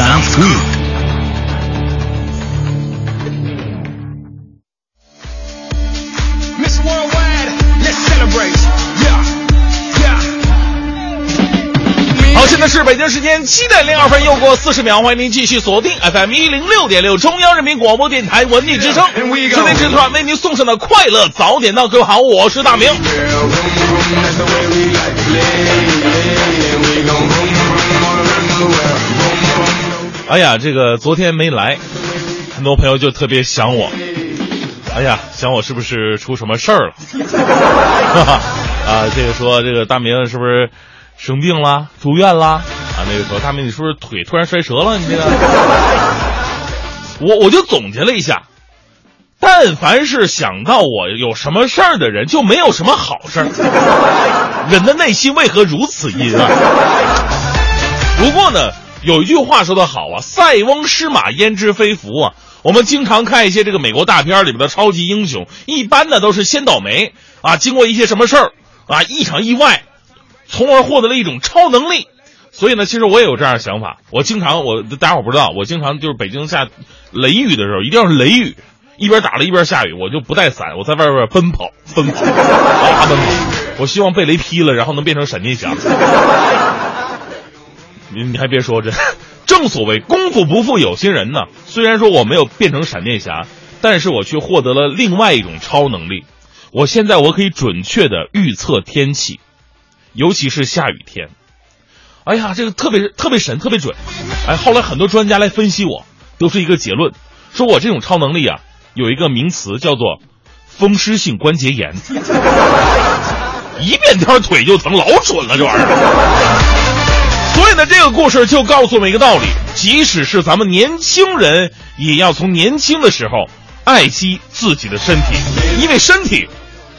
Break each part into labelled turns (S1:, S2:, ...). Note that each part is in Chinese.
S1: Sounds good。
S2: 好，现在是北京时间七点零二分，又过四十秒，欢迎您继续锁定 FM 一零六点六，中央人民广播电台文艺之声，今天这段为您送上的快乐早点到，各位好，我是大明。哎呀，这个昨天没来，很多朋友就特别想我。哎呀，想我是不是出什么事儿了？啊，这个说这个大明是不是？生病了，住院了啊！那个说，大明，你是不是腿突然摔折了？你这个，我我就总结了一下，但凡是想到我有什么事儿的人，就没有什么好事儿。人的内心为何如此阴暗？不过呢，有一句话说得好啊，“塞翁失马，焉知非福”啊。我们经常看一些这个美国大片里面的超级英雄，一般呢都是先倒霉啊，经过一些什么事儿啊，一场意外。从而获得了一种超能力，所以呢，其实我也有这样的想法。我经常，我大家伙不知道，我经常就是北京下雷雨的时候，一定要是雷雨，一边打雷一边下雨，我就不带伞，我在外边奔跑，奔跑，啊奔跑。我希望被雷劈了，然后能变成闪电侠。你你还别说，这正所谓功夫不负有心人呢。虽然说我没有变成闪电侠，但是我却获得了另外一种超能力。我现在我可以准确的预测天气。尤其是下雨天，哎呀，这个特别特别神，特别准。哎，后来很多专家来分析我，得出一个结论，说我这种超能力啊，有一个名词叫做风湿性关节炎，一变天腿就疼，老准了这玩意儿。所以呢，这个故事就告诉我们一个道理：即使是咱们年轻人，也要从年轻的时候爱惜自己的身体，因为身体。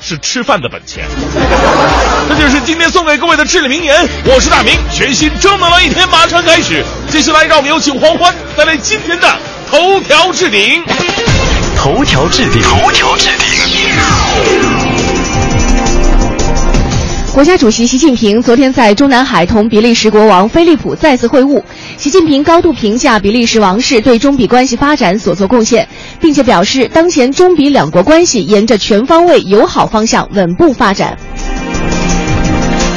S2: 是吃饭的本钱，这就是今天送给各位的至理名言。我是大明，全新正能量一天马上开始。接下来让我们有请黄欢带来今天的头条置顶。
S1: 头条置顶，头条置顶。
S3: 国家主席习近平昨天在中南海同比利时国王菲利普再次会晤。习近平高度评价比利时王室对中比关系发展所做贡献，并且表示，当前中比两国关系沿着全方位友好方向稳步发展。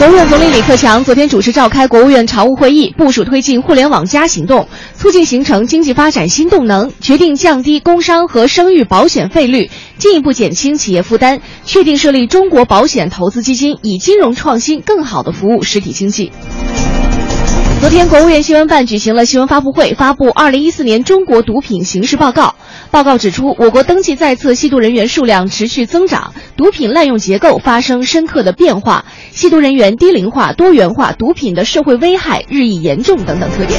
S3: 国务院总理李克强昨天主持召开国务院常务会议，部署推进“互联网加”行动，促进形成经济发展新动能，决定降低工伤和生育保险费率，进一步减轻企业负担，确定设立中国保险投资基金，以金融创新更好地服务实体经济。昨天，国务院新闻办举行了新闻发布会，发布《二零一四年中国毒品形势报告》。报告指出，我国登记在册吸毒人员数量持续增长，毒品滥用结构发生深刻的变化，吸毒人员低龄化、多元化，毒品的社会危害日益严重等等特点。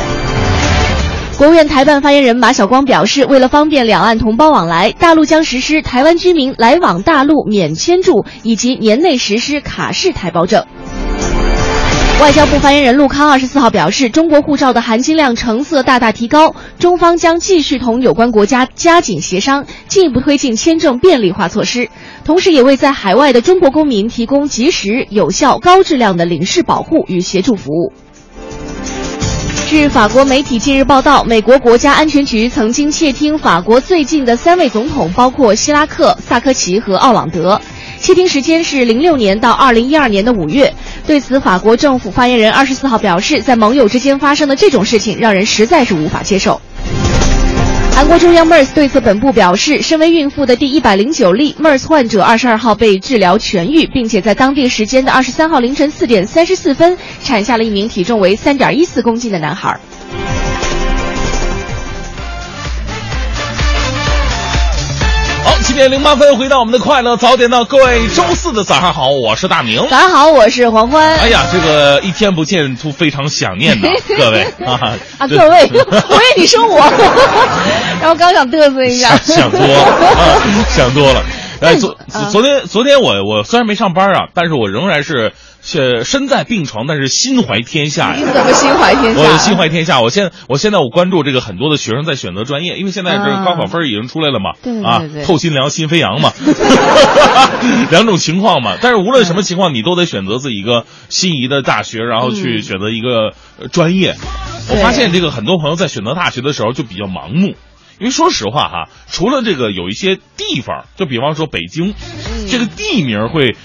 S3: 国务院台办发言人马晓光表示，为了方便两岸同胞往来，大陆将实施台湾居民来往大陆免签注，以及年内实施卡式台胞证。外交部发言人陆康二十四号表示，中国护照的含金量成色大大提高，中方将继续同有关国家加紧协商，进一步推进签证便利化措施，同时也为在海外的中国公民提供及时、有效、高质量的领事保护与协助服务。据法国媒体近日报道，美国国家安全局曾经窃听法国最近的三位总统，包括希拉克、萨科齐和奥朗德。窃听时间是零六年到二零一二年的五月。对此，法国政府发言人二十四号表示，在盟友之间发生的这种事情，让人实在是无法接受。韩国中央 MERS 对此本部表示，身为孕妇的第一百零九例 MERS 患者二十二号被治疗痊愈，并且在当地时间的二十三号凌晨四点三十四分产下了一名体重为三点一四公斤的男孩。
S2: 点零八分，回到我们的快乐早点到，各位周四的早上好，我是大明。
S3: 早上好，我是黄欢。
S2: 哎呀，这个一天不见，都非常想念的，各位啊
S3: 啊，各位，我以为你说我，然后刚想嘚瑟一下，
S2: 想多了，想多了。哎，昨昨天昨天我我虽然没上班啊，但是我仍然是。是身在病床，但是心怀天下呀！
S3: 你怎么心怀天下？
S2: 我心怀天下。我现我现在我关注这个很多的学生在选择专业，因为现在这个高考分已经出来了嘛，啊，透心凉心飞扬嘛，两种情况嘛。但是无论什么情况，你都得选择自己一个心仪的大学，然后去选择一个专业。我发现这个很多朋友在选择大学的时候就比较盲目，因为说实话哈，除了这个有一些地方，就比方说北京，这个地名会。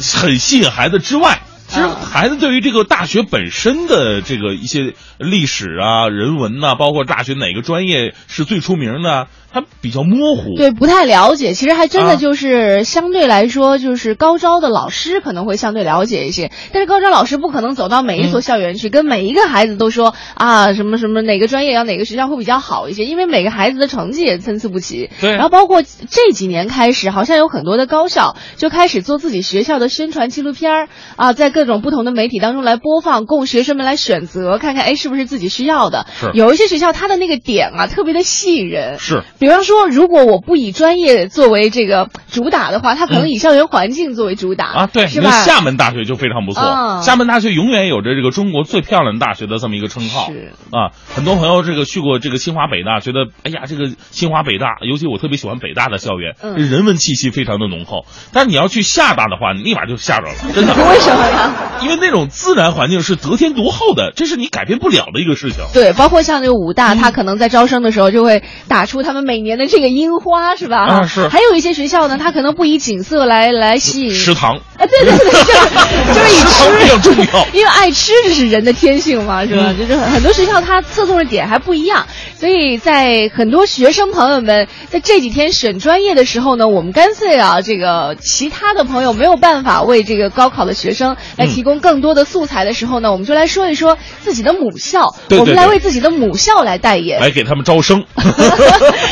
S2: 很吸引孩子之外，其实孩子对于这个大学本身的这个一些历史啊、人文呐，包括大学哪个专业是最出名的。他比较模糊，
S3: 对，不太了解。其实还真的就是相对来说，就是高招的老师可能会相对了解一些。但是高招老师不可能走到每一所校园去，跟每一个孩子都说啊什么什么哪个专业要哪个学校会比较好一些，因为每个孩子的成绩也参差不齐。
S2: 对。
S3: 然后包括这几年开始，好像有很多的高校就开始做自己学校的宣传纪录片儿啊，在各种不同的媒体当中来播放，供学生们来选择，看看哎是不是自己需要的。
S2: 是。
S3: 有一些学校它的那个点啊特别的吸引人。
S2: 是。
S3: 比方说，如果我不以专业作为这个主打的话，他可能以校园环境作为主打
S2: 啊，对，
S3: 是吧？
S2: 厦门大学就非常不错，厦门大学永远有着这个中国最漂亮大学的这么一个称号。
S3: 是
S2: 啊，很多朋友这个去过这个清华北大，觉得哎呀，这个清华北大，尤其我特别喜欢北大的校园，人文气息非常的浓厚。但你要去厦大的话，你立马就吓着了，真的。
S3: 为什么呀？
S2: 因为那种自然环境是得天独厚的，这是你改变不了的一个事情。
S3: 对，包括像这个武大，他可能在招生的时候就会打出他们每年的这个樱。花是吧？
S2: 啊是。
S3: 还有一些学校呢，它可能不以景色来来吸引。
S2: 食堂。
S3: 啊，对对对，就是 就是以吃
S2: 比较重要，
S3: 因为爱吃这是人的天性嘛，是吧？就是很多学校它侧重的点还不一样，所以在很多学生朋友们在这几天选专业的时候呢，我们干脆啊，这个其他的朋友没有办法为这个高考的学生来提供更多的素材的时候呢，我们就来说一说自己的母校，我们来为自己的母校来代言，
S2: 来给他们招生。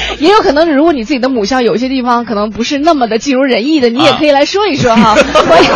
S3: 也有可能，如果你自己的母校有些地方可能不是那么的尽如人意的，你也可以来说一说哈。欢迎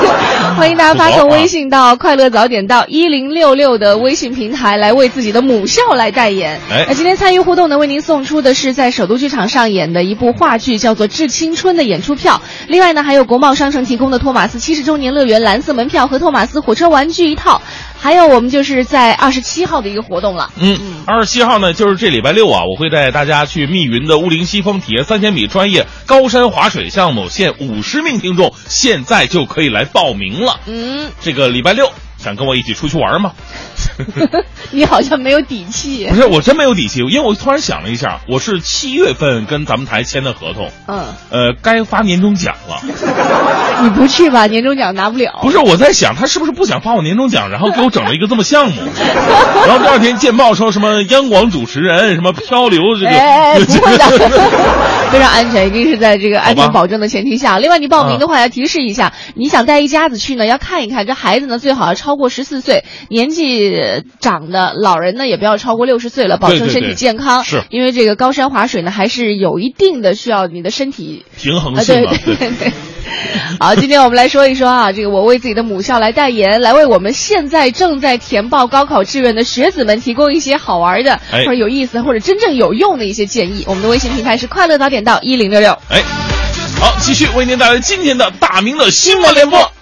S3: 欢迎大家发送微信到“快乐早点到一零六六”的微信平台，来为自己的母校来代言。那今天参与互动呢，为您送出的是在首都剧场上演的一部话剧，叫做《致青春》的演出票。另外呢，还有国贸商城提供的托马斯七十周年乐园蓝色门票和托马斯火车玩具一套。还有我们就是在二十七号的一个活动了。
S2: 嗯，二十七号呢，就是这礼拜六啊，我会带大家去密云的雾灵西峰体验三千米专业高山滑水项目，限五十名听众，现在就可以来报名了。嗯，这个礼拜六想跟我一起出去玩吗？
S3: 你好像没有底气。
S2: 不是，我真没有底气，因为我突然想了一下，我是七月份跟咱们台签的合同，
S3: 嗯，
S2: 呃，该发年终奖了。
S3: 你不去吧，年终奖拿不了。
S2: 不是，我在想他是不是不想发我年终奖，然后给我整了一个这么项目，然后第二天见报说什么央广主持人，什么漂流这个，哎哎
S3: 不会的，非常安全，一定是在这个安全保证的前提下。另外，你报名的话要提示一下，你想带一家子去呢，要看一看这孩子呢，最好要超过十四岁。年纪长的老人呢，也不要超过六十岁了，保证身体健康。
S2: 是，
S3: 因为这个高山滑水呢，还是有一定的需要你的身体
S2: 平衡性
S3: 的。对对 对。好，今天我们来说一说啊，这个我为自己的母校来代言，来为我们现在正在填报高考志愿的学子们提供一些好玩的，或者有意思，或者真正有用的一些建议。我们的微信平台是快乐早点到一零六六。
S2: 哎，好，继续为您带来今天的大明的新闻联播。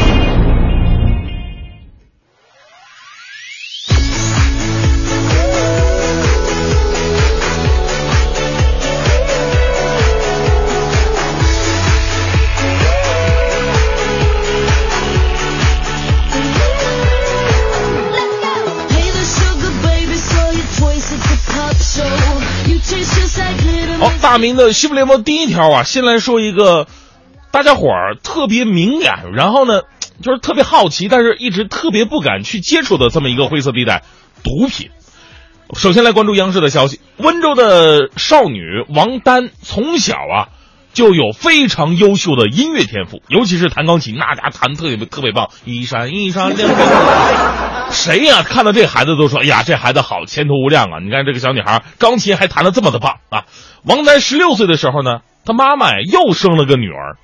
S2: 大明的西部联盟第一条啊，先来说一个大家伙儿特别敏感，然后呢，就是特别好奇，但是一直特别不敢去接触的这么一个灰色地带——毒品。首先来关注央视的消息：温州的少女王丹从小啊就有非常优秀的音乐天赋，尤其是弹钢琴，那家弹特别特别棒，一闪一闪亮亮。谁呀、看到这孩子都说，哎呀，这孩子好，前途无量啊！你看这个小女孩，钢琴还弹得这么的棒啊！王丹十六岁的时候呢，他妈妈呀又生了个女儿，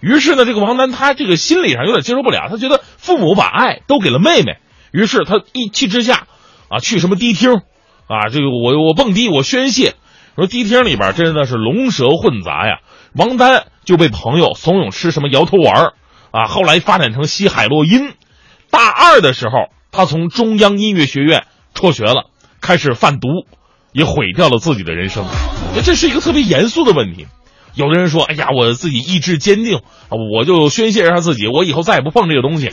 S2: 于是呢，这个王丹他这个心理上有点接受不了，他觉得父母把爱都给了妹妹，于是他一气之下，啊，去什么迪厅，啊，这个我我蹦迪我宣泄，说迪厅里边真的是龙蛇混杂呀。王丹就被朋友怂恿吃什么摇头丸儿啊，后来发展成吸海洛因。大二的时候，他从中央音乐学院辍学了，开始贩毒，也毁掉了自己的人生。这是一个特别严肃的问题。有的人说：“哎呀，我自己意志坚定，啊我就宣泄一下自己，我以后再也不碰这个东西，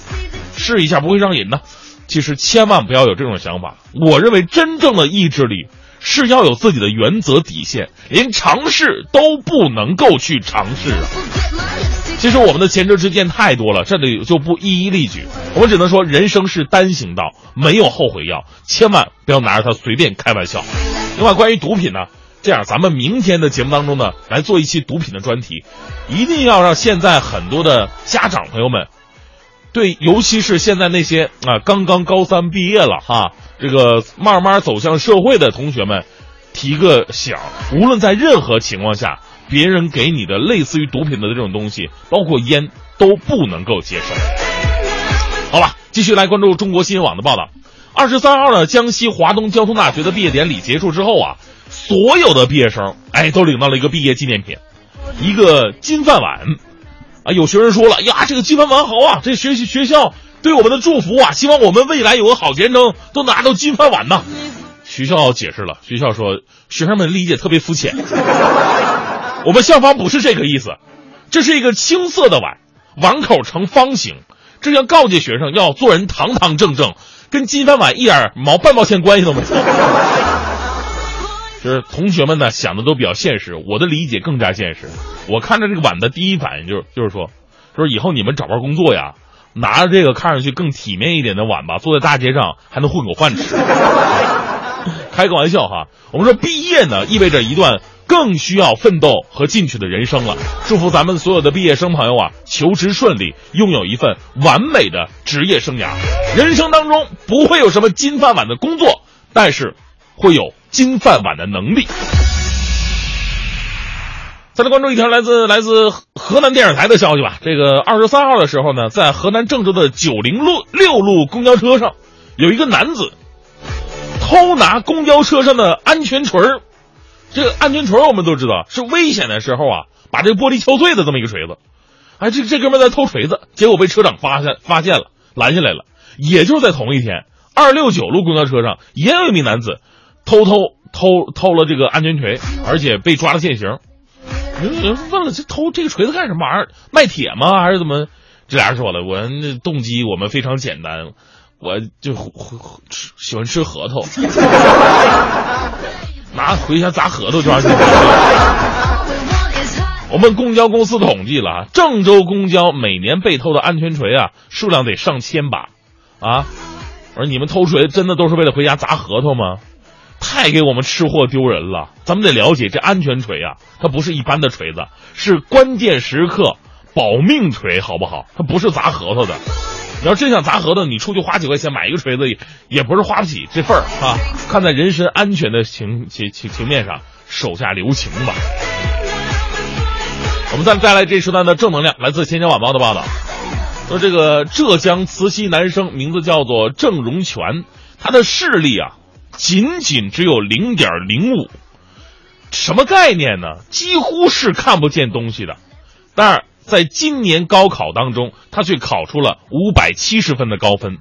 S2: 试一下不会上瘾的。”其实千万不要有这种想法。我认为真正的意志力是要有自己的原则底线，连尝试都不能够去尝试啊。其实我们的前车之鉴太多了，这里就不一一例举。我们只能说，人生是单行道，没有后悔药，千万不要拿着它随便开玩笑。另外，关于毒品呢，这样咱们明天的节目当中呢，来做一期毒品的专题，一定要让现在很多的家长朋友们，对，尤其是现在那些啊刚刚高三毕业了哈，这个慢慢走向社会的同学们，提个醒：无论在任何情况下。别人给你的类似于毒品的这种东西，包括烟，都不能够接受。好了，继续来关注中国新闻网的报道。二十三号呢，江西华东交通大学的毕业典礼结束之后啊，所有的毕业生哎都领到了一个毕业纪念品，一个金饭碗。有学生说了呀，这个金饭碗好啊，这学习学校对我们的祝福啊，希望我们未来有个好前程，都拿到金饭碗呢。学校解释了，学校说学生们理解特别肤浅。我们校方不是这个意思，这是一个青色的碗，碗口呈方形，这要告诫学生要做人堂堂正正，跟金饭碗一点毛半毛钱关系都没有。就是同学们呢想的都比较现实，我的理解更加现实。我看着这个碗的第一反应就是就是说，就是以后你们找份工作呀，拿着这个看上去更体面一点的碗吧，坐在大街上还能混口饭吃。开个玩笑哈，我们说毕业呢意味着一段。更需要奋斗和进取的人生了。祝福咱们所有的毕业生朋友啊，求职顺利，拥有一份完美的职业生涯。人生当中不会有什么金饭碗的工作，但是会有金饭碗的能力。再来关注一条来自来自河南电视台的消息吧。这个二十三号的时候呢，在河南郑州的九零路六路公交车上，有一个男子偷拿公交车上的安全锤儿。这个安全锤我们都知道是危险的时候啊，把这个玻璃敲碎的这么一个锤子。哎，这这哥们在偷锤子，结果被车长发现发现了，拦下来了。也就是在同一天，二六九路公交车上也有一名男子偷偷偷偷了这个安全锤，而且被抓了现行。问了，这偷这个锤子干什么玩意儿？卖铁吗？还是怎么？这俩人说了，我那动机我们非常简单，我就吃喜欢吃核桃。拿回家砸核桃就完事我们公交公司统计了，郑州公交每年被偷的安全锤啊，数量得上千把，啊！我说你们偷锤真的都是为了回家砸核桃吗？太给我们吃货丢人了！咱们得了解，这安全锤啊，它不是一般的锤子，是关键时刻保命锤，好不好？它不是砸核桃的。你要真想砸核桃，你出去花几块钱买一个锤子，也也不是花不起这份儿啊！看在人身安全的情情情情面上，手下留情吧。我们再再来这时段的正能量，来自《天津晚报》的报道，说这个浙江慈溪男生名字叫做郑荣全，他的视力啊，仅仅只有零点零五，什么概念呢？几乎是看不见东西的，但是。在今年高考当中，他却考出了五百七十分的高分。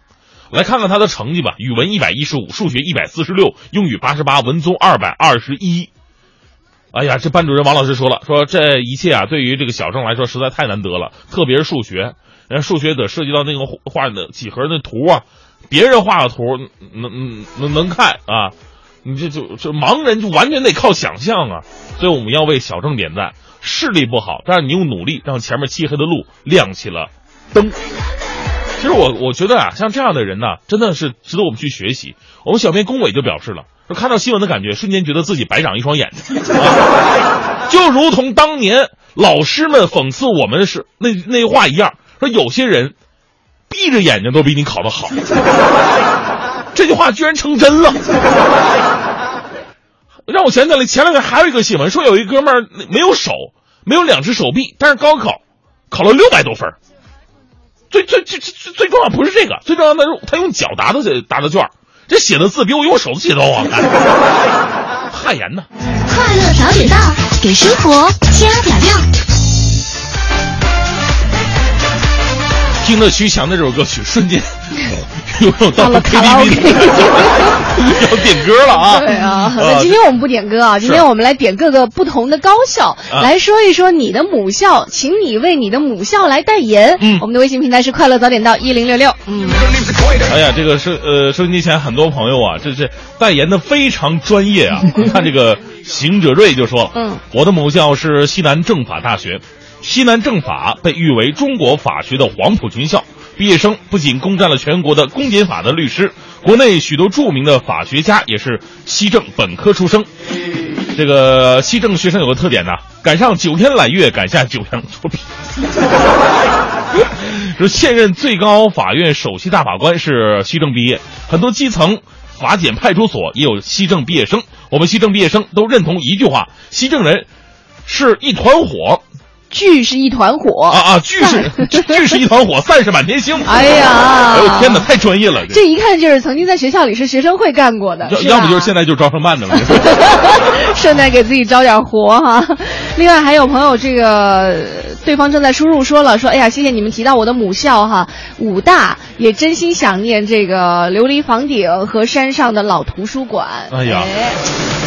S2: 来看看他的成绩吧：语文一百一十五，数学一百四十六，英语八十八，文综二百二十一。哎呀，这班主任王老师说了，说这一切啊，对于这个小郑来说实在太难得了，特别是数学，人数学得涉及到那个画的几何那图啊，别人画的图能能能看啊，你这就就盲人就完全得靠想象啊，所以我们要为小郑点赞。视力不好，但是你用努力让前面漆黑的路亮起了灯。其实我我觉得啊，像这样的人呢，真的是值得我们去学习。我们小编龚伟就表示了，说看到新闻的感觉，瞬间觉得自己白长一双眼睛，就如同当年老师们讽刺我们是那那话一样，说有些人闭着眼睛都比你考得好。这句话居然成真了，让我想起来前两天还有一个新闻，说有一哥们儿没有手，没有两只手臂，但是高考考了六百多分儿。最最最最最重要不是这个，最重要的是他用脚答的答的卷儿，这写的字比我用手写的都好看，汗颜呐！
S4: 快乐早点到，给生活加点料。
S2: 听了徐翔的这首歌曲，瞬间有种到
S3: 了
S2: KTV 要点歌了啊！
S3: 对啊，那今天我们不点歌啊，今天我们来点各个不同的高校，来说一说你的母校，请你为你的母校来代言。
S2: 嗯，
S3: 我们的微信平台是快乐早点到一零六六。嗯，
S2: 哎呀，这个是呃，收音机前很多朋友啊，这是代言的非常专业啊。看这个行者瑞就说了，
S3: 嗯，
S2: 我的母校是西南政法大学。西南政法被誉为中国法学的黄埔军校，毕业生不仅攻占了全国的公检法的律师，国内许多著名的法学家也是西政本科出生。这个西政学生有个特点呢，赶上九天揽月，赶下九阳作弊。说现任最高法院首席大法官是西政毕业，很多基层法检派出所也有西政毕业生。我们西政毕业生都认同一句话：西政人是一团火。
S3: 聚是一团火
S2: 啊啊！聚是聚是一团火，散是满天星。
S3: 哎呀！
S2: 哎呦天哪，太专业了！
S3: 这一看就是曾经在学校里是学生会干过的，
S2: 要要不就是现在就招生办的了。
S3: 顺带给自己招点活哈。另外还有朋友，这个对方正在输入说了，说哎呀，谢谢你们提到我的母校哈，武大也真心想念这个琉璃房顶和山上的老图书馆。
S2: 哎呀！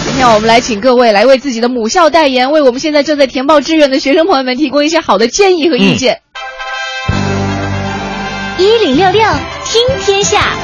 S3: 今让我们来请各位来为自己的母校代言，为我们现在正在填报志愿的学生朋友们提供一些好的建议和意见。
S4: 一零六六听天下，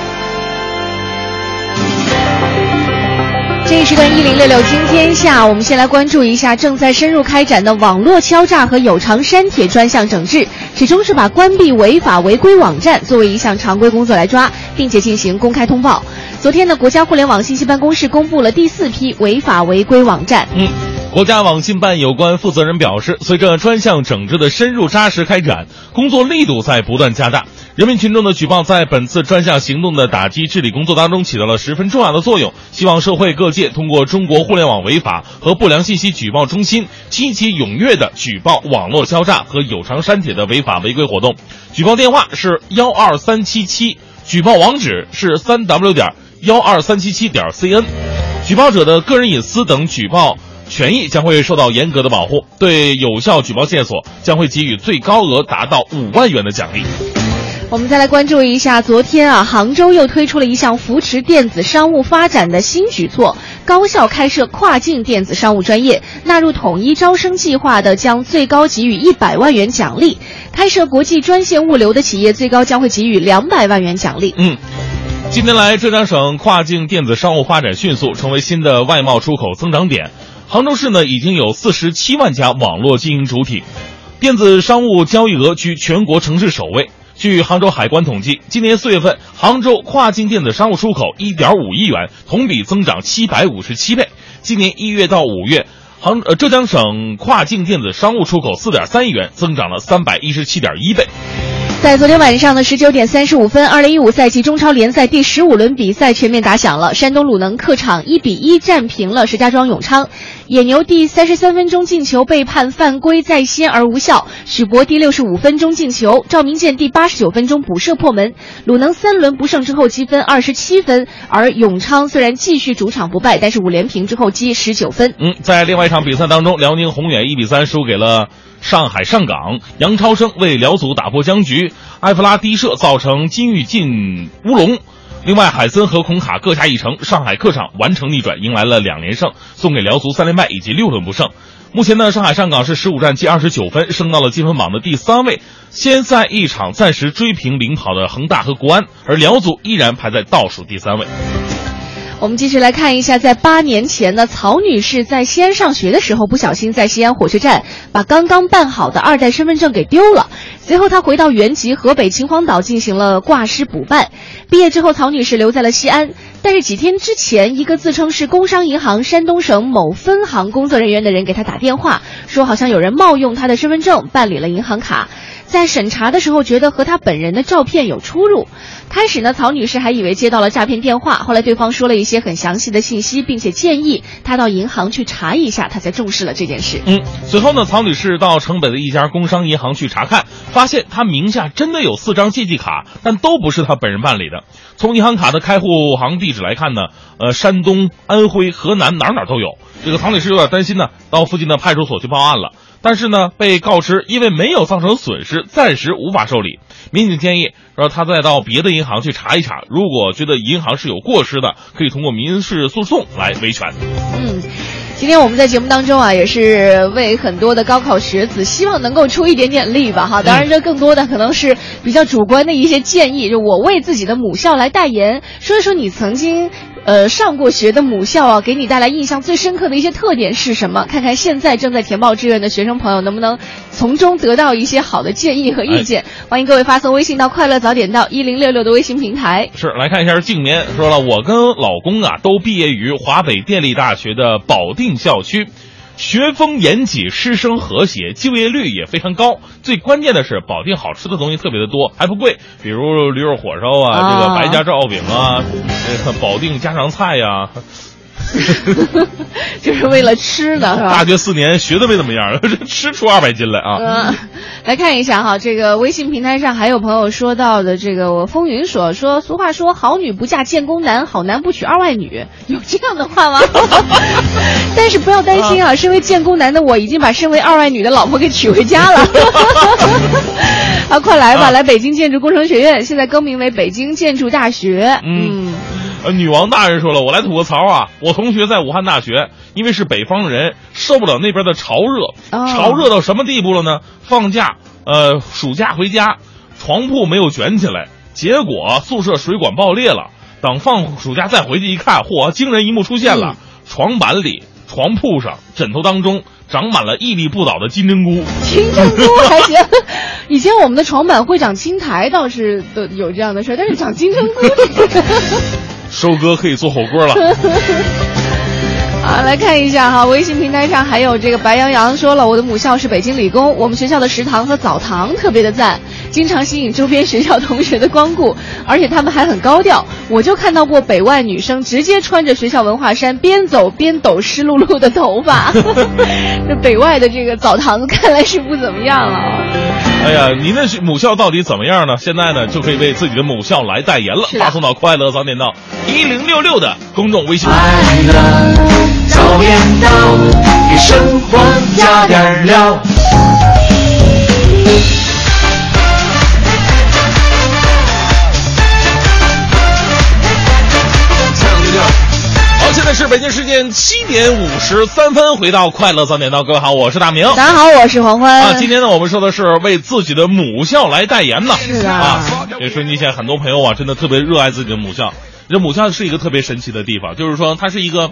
S3: 这一时段一零六六听天下，我们先来关注一下正在深入开展的网络敲诈和有偿删帖专项整治，始终是把关闭违法违规网站作为一项常规工作来抓，并且进行公开通报。昨天呢，国家互联网信息办公室公布了第四批违法违规网站。
S2: 嗯，国家网信办有关负责人表示，随着专项整治的深入扎实开展，工作力度在不断加大，人民群众的举报在本次专项行动的打击治理工作当中起到了十分重要的作用。希望社会各通过中国互联网违法和不良信息举报中心，积极踊跃的举报网络敲诈和有偿删帖的违法违规活动。举报电话是幺二三七七，举报网址是三 w 点。幺二三七七点 cn，举报者的个人隐私等举报权益将会受到严格的保护，对有效举报线索将会给予最高额达到五万元的奖励。
S3: 我们再来关注一下，昨天啊，杭州又推出了一项扶持电子商务发展的新举措，高校开设跨境电子商务专业，纳入统一招生计划的，将最高给予一百万元奖励；开设国际专线物流的企业，最高将会给予两百万元奖励。
S2: 嗯。近年来，浙江省跨境电子商务发展迅速，成为新的外贸出口增长点。杭州市呢，已经有四十七万家网络经营主体，电子商务交易额居全国城市首位。据杭州海关统计，今年四月份，杭州跨境电子商务出口一点五亿元，同比增长七百五十七倍。今年一月到五月，杭呃浙江省跨境电子商务出口四点三亿元，增长了三百一十七点一倍。
S3: 在昨天晚上的十九点三十五分，二零一五赛季中超联赛第十五轮比赛全面打响了。山东鲁能客场一比一战平了石家庄永昌。野牛第三十三分钟进球被判犯规在先而无效。许博第六十五分钟进球，赵明剑第八十九分钟补射破门。鲁能三轮不胜之后积分二十七分，而永昌虽然继续主场不败，但是五连平之后积十九分。
S2: 嗯，在另外一场比赛当中，辽宁宏远一比三输给了。上海上港，杨超生为辽足打破僵局，埃弗拉低射造成金玉进乌龙。另外，海森和孔卡各下一城，上海客场完成逆转，迎来了两连胜，送给辽足三连败以及六轮不胜。目前呢，上海上港是十五战积二十九分，升到了积分榜的第三位，先赛一场暂时追平领跑的恒大和国安，而辽足依然排在倒数第三位。
S3: 我们继续来看一下，在八年前呢，曹女士在西安上学的时候，不小心在西安火车站把刚刚办好的二代身份证给丢了。随后，她回到原籍河北秦皇岛进行了挂失补办。毕业之后，曹女士留在了西安。但是几天之前，一个自称是工商银行山东省某分行工作人员的人给她打电话，说好像有人冒用她的身份证办理了银行卡。在审查的时候，觉得和他本人的照片有出入。开始呢，曹女士还以为接到了诈骗电话，后来对方说了一些很详细的信息，并且建议她到银行去查一下，她才重视了这件事。
S2: 嗯，随后呢，曹女士到城北的一家工商银行去查看，发现她名下真的有四张借记卡，但都不是她本人办理的。从银行卡的开户行地址来看呢，呃，山东、安徽、河南哪哪都有。这个曹女士有点担心呢，到附近的派出所去报案了。但是呢，被告知因为没有造成损失，暂时无法受理。民警建议说，他再到别的银行去查一查，如果觉得银行是有过失的，可以通过民事诉讼来维权。
S3: 嗯，今天我们在节目当中啊，也是为很多的高考学子，希望能够出一点点力吧，哈。当然，这更多的可能是比较主观的一些建议，就我为自己的母校来代言，说一说你曾经。呃，上过学的母校啊，给你带来印象最深刻的一些特点是什么？看看现在正在填报志愿的学生朋友能不能从中得到一些好的建议和意见。欢迎各位发送微信到“快乐早点到一零六六”的微信平台。
S2: 是，来看一下静棉说了，我跟老公啊都毕业于华北电力大学的保定校区。学风严谨，师生和谐，就业率也非常高。最关键的是，保定好吃的东西特别的多，还不贵，比如驴肉火烧啊，这个白家罩饼啊，这个保定家常菜呀。
S3: 就是为了吃的，是吧？
S2: 大学四年学的没怎么样，吃出二百斤来啊！
S3: 嗯，来看一下哈，这个微信平台上还有朋友说到的，这个我风云说说，俗话说好女不嫁建工男，好男不娶二外女，有这样的话吗？但是不要担心啊，身为建工男的我已经把身为二外女的老婆给娶回家了。啊，快来吧，来北京建筑工程学院，现在更名为北京建筑大学。嗯。
S2: 呃，女王大人说了，我来吐个槽啊！我同学在武汉大学，因为是北方人，受不了那边的潮热。潮热到什么地步了呢？放假，呃，暑假回家，床铺没有卷起来，结果宿舍水管爆裂了。等放暑假再回去一看，嚯，惊人一幕出现了：床板里、床铺上、枕头当中长满了屹立不倒的金针菇。
S3: 金针菇还行，以前我们的床板会长青苔，倒是都有这样的事但是长金针菇。
S2: 收割可以做火锅了。
S3: 好，来看一下哈，微信平台上还有这个白羊羊说了，我的母校是北京理工，我们学校的食堂和澡堂特别的赞，经常吸引周边学校同学的光顾，而且他们还很高调。我就看到过北外女生直接穿着学校文化衫，边走边抖湿漉漉的头发。这北外的这个澡堂子看来是不怎么样了。
S2: 哎呀，您的母校到底怎么样呢？现在呢就可以为自己的母校来代言了，发送到快乐早点到一零六六的公众微信。早点到，给生活加点料。在是北京时间七点五十三分，回到快乐早点到，各位好，我是大明。
S3: 大家好，我是黄欢。
S2: 啊，今天呢，我们说的是为自己的母校来代言呢。
S3: 是
S2: 啊，因为说你现在很多朋友啊，真的特别热爱自己的母校。这母校是一个特别神奇的地方，就是说它是一个。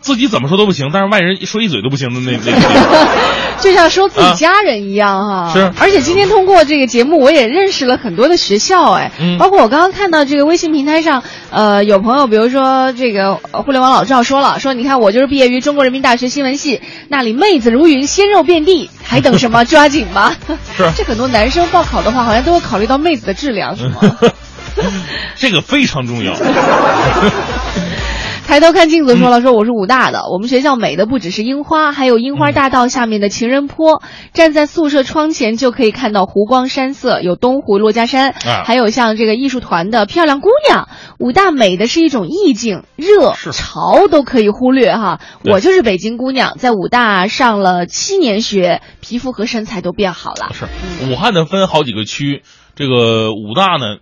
S2: 自己怎么说都不行，但是外人说一嘴都不行的那那个，
S3: 就像说自己家人一样哈。
S2: 是，
S3: 而且今天通过这个节目，我也认识了很多的学校，哎，包括我刚刚看到这个微信平台上，呃，有朋友，比如说这个互联网老赵说了，说你看我就是毕业于中国人民大学新闻系，那里妹子如云，鲜肉遍地，还等什么？抓紧吧！
S2: 是，
S3: 这很多男生报考的话，好像都会考虑到妹子的质量，是吗？
S2: 这个非常重要。
S3: 抬头看镜子，说了说我是武大的，我们学校美的不只是樱花，还有樱花大道下面的情人坡，站在宿舍窗前就可以看到湖光山色，有东湖、珞珈山，还有像这个艺术团的漂亮姑娘。武大美的是一种意境，热潮都可以忽略哈。我就是北京姑娘，在武大上了七年学，皮肤和身材都变好了。
S2: 是，武汉的分好几个区。这个武大呢，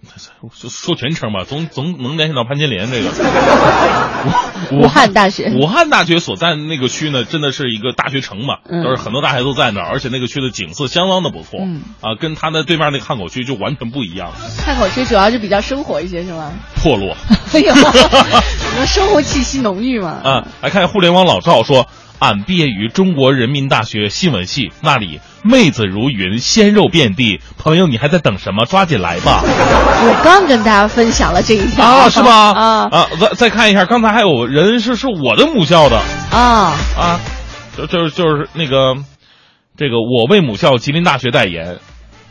S2: 说全称吧，总总能联系到潘金莲这个。
S3: 武汉大学，
S2: 武汉大学所在的那个区呢，真的是一个大学城嘛，都是很多大学都在那儿，而且那个区的景色相当的不错，啊，跟它的对面那个汉口区就完全不一样。
S3: 汉口区主要是比较生活一些，是吗？
S2: 破落。
S3: 哎呦，生活气息浓郁嘛。
S2: 啊，来看互联网老赵说。俺毕业于中国人民大学新闻系，那里妹子如云，鲜肉遍地。朋友，你还在等什么？抓紧来吧！
S3: 我刚跟大家分享了这一条
S2: 啊，是吧？
S3: 啊
S2: 啊，再再看一下，刚才还有人是是我的母校的
S3: 啊
S2: 啊，就就就是那个这个我为母校吉林大学代言，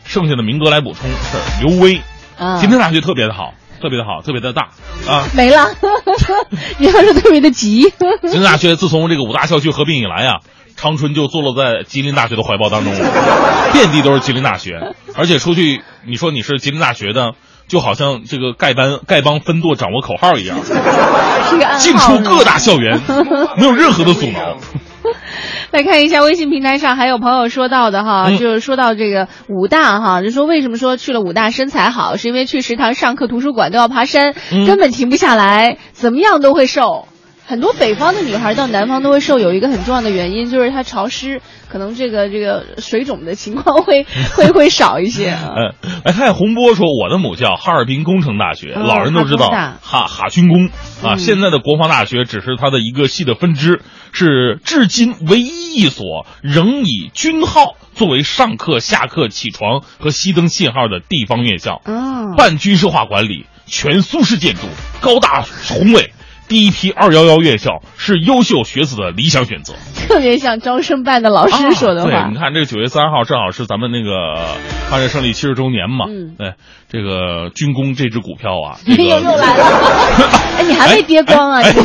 S2: 剩下的名额来补充是刘威，
S3: 啊！
S2: 吉林大学特别的好，特别的好，特别的大啊。
S3: 没了，你要是特别的急，
S2: 吉林大学自从这个五大校区合并以来啊，长春就坐落在吉林大学的怀抱当中了，遍地都是吉林大学，而且出去你说你是吉林大学的，就好像这个丐帮丐帮分舵掌握口号一样，进出各大校园，没有任何的阻挠。
S3: 来看一下微信平台上还有朋友说到的哈，
S2: 嗯。
S3: 就是说到这个武大哈，就说为什么说去了武大身材好，是因为去食堂、上课、图书馆都要爬山，
S2: 嗯。
S3: 根本停不下来，怎么样都会瘦。很多北方的女孩到南方都会瘦，有一个很重要的原因就是它潮湿，可能这个这个水肿的情况会 会会少一些。啊
S2: 嗯，哎看洪波说，我的母校哈尔滨工程大学，
S3: 哦
S2: 老人都知道
S3: 哈
S2: 哈哈军工啊，
S3: 嗯
S2: 现在的国防大学只是它的一个系的分支，是至今唯一一所仍以军号作为上课、下课、起床和熄灯信号的地方院校，
S3: 嗯，
S2: 半军事化管理，全苏式建筑，高大宏伟。第一批二幺幺院校是优秀学子的理想选择。
S3: 特别像招生办的老师说的话。
S2: 啊对，你看这个九月三号正好是咱们那个抗日胜利七十周年嘛。
S3: 嗯
S2: 对，这个军工这只股票啊，这个
S3: 又又来了，哎，你还没跌光啊？
S2: 哎
S3: 你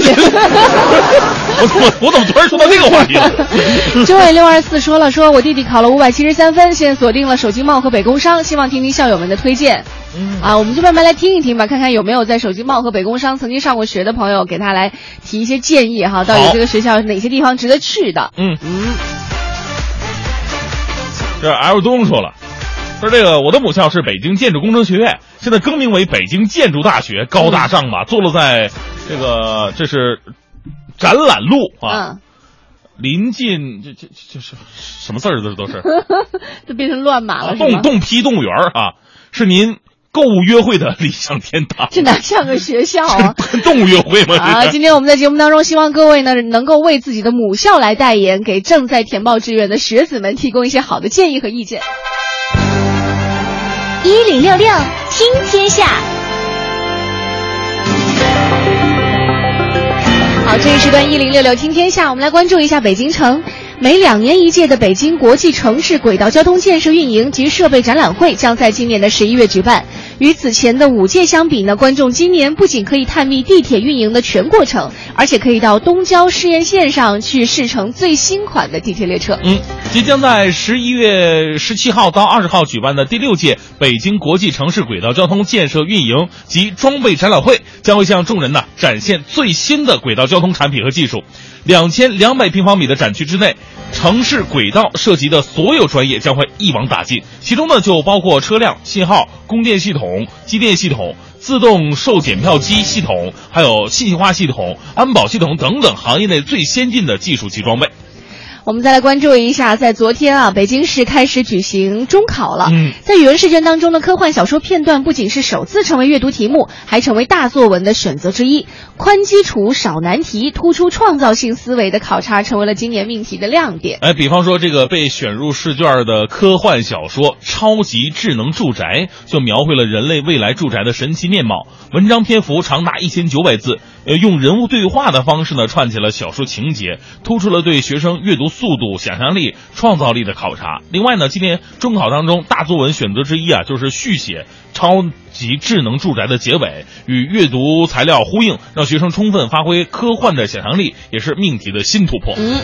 S2: 我我我怎么突然说到这个话题了？
S3: 九尾六二四说了，说我弟弟考了五百七十三分，现在锁定了首经贸和北工商，希望听听校友们的推荐。
S2: 嗯
S3: 啊，我们就慢慢来听一听吧，看看有没有在手机贸和北工商曾经上过学的朋友，给他来提一些建议哈，到底这个学校哪些地方值得去的？
S2: 嗯，
S3: 嗯，
S2: 这 L 东说了。说这个，我的母校是北京建筑工程学院，现在更名为北京建筑大学，高大上吧，坐落在这个这是展览路啊，
S3: 嗯，
S2: 临近这这这是什么字儿？这都是
S3: 就变成乱码了，是
S2: 洞
S3: 吗？
S2: 洞批动物园儿啊，是您购物约会的理想天堂。
S3: 这哪像个学校啊？
S2: 动物约会吗？
S3: 啊，今天我们在节目当中，希望各位呢能够为自己的母校来代言，给正在填报志愿的学子们提供一些好的建议和意见。
S4: 一零六六听天下，
S3: 好，这一时段一零六六听天下，我们来关注一下北京城。每两年一届的北京国际城市轨道交通建设运营及设备展览会将在今年的十一月举办。与此前的五届相比呢，观众今年不仅可以探秘地铁运营的全过程，而且可以到东郊试验线上去试乘最新款的地铁列车。
S2: 嗯，即将在十一月十七号到二十号举办的第六届北京国际城市轨道交通建设运营及装备展览会，将会向众人呢展现最新的轨道交通产品和技术。两千两百平方米的展区之内，城市轨道涉及的所有专业将会一网打尽，其中呢就包括车辆、信号、供电系统、机电系统。自动售检票机系统，还有信息化系统、安保系统等等行业内最先进的技术及装备。
S3: 我们再来关注一下，在昨天啊，北京市开始举行中考了。
S2: 嗯
S3: 在语文试卷当中的科幻小说片段不仅是首次成为阅读题目，还成为大作文的选择之一。宽基础少难题，突出创造性思维的考察成为了今年命题的亮点。
S2: 哎，比方说这个被选入试卷的科幻小说《超级智能住宅》，就描绘了人类未来住宅的神奇面貌。文章篇幅长达一千九百字，呃，用人物对话的方式呢串起了小说情节，突出了对学生阅读速度、想象力、创造力的考察。另外呢，今年中考当中大作文选择之一啊，就是续写《超及智能住宅》的结尾，与阅读材料呼应，让学生充分发挥科幻的想象力，也是命题的新突破。
S3: 嗯，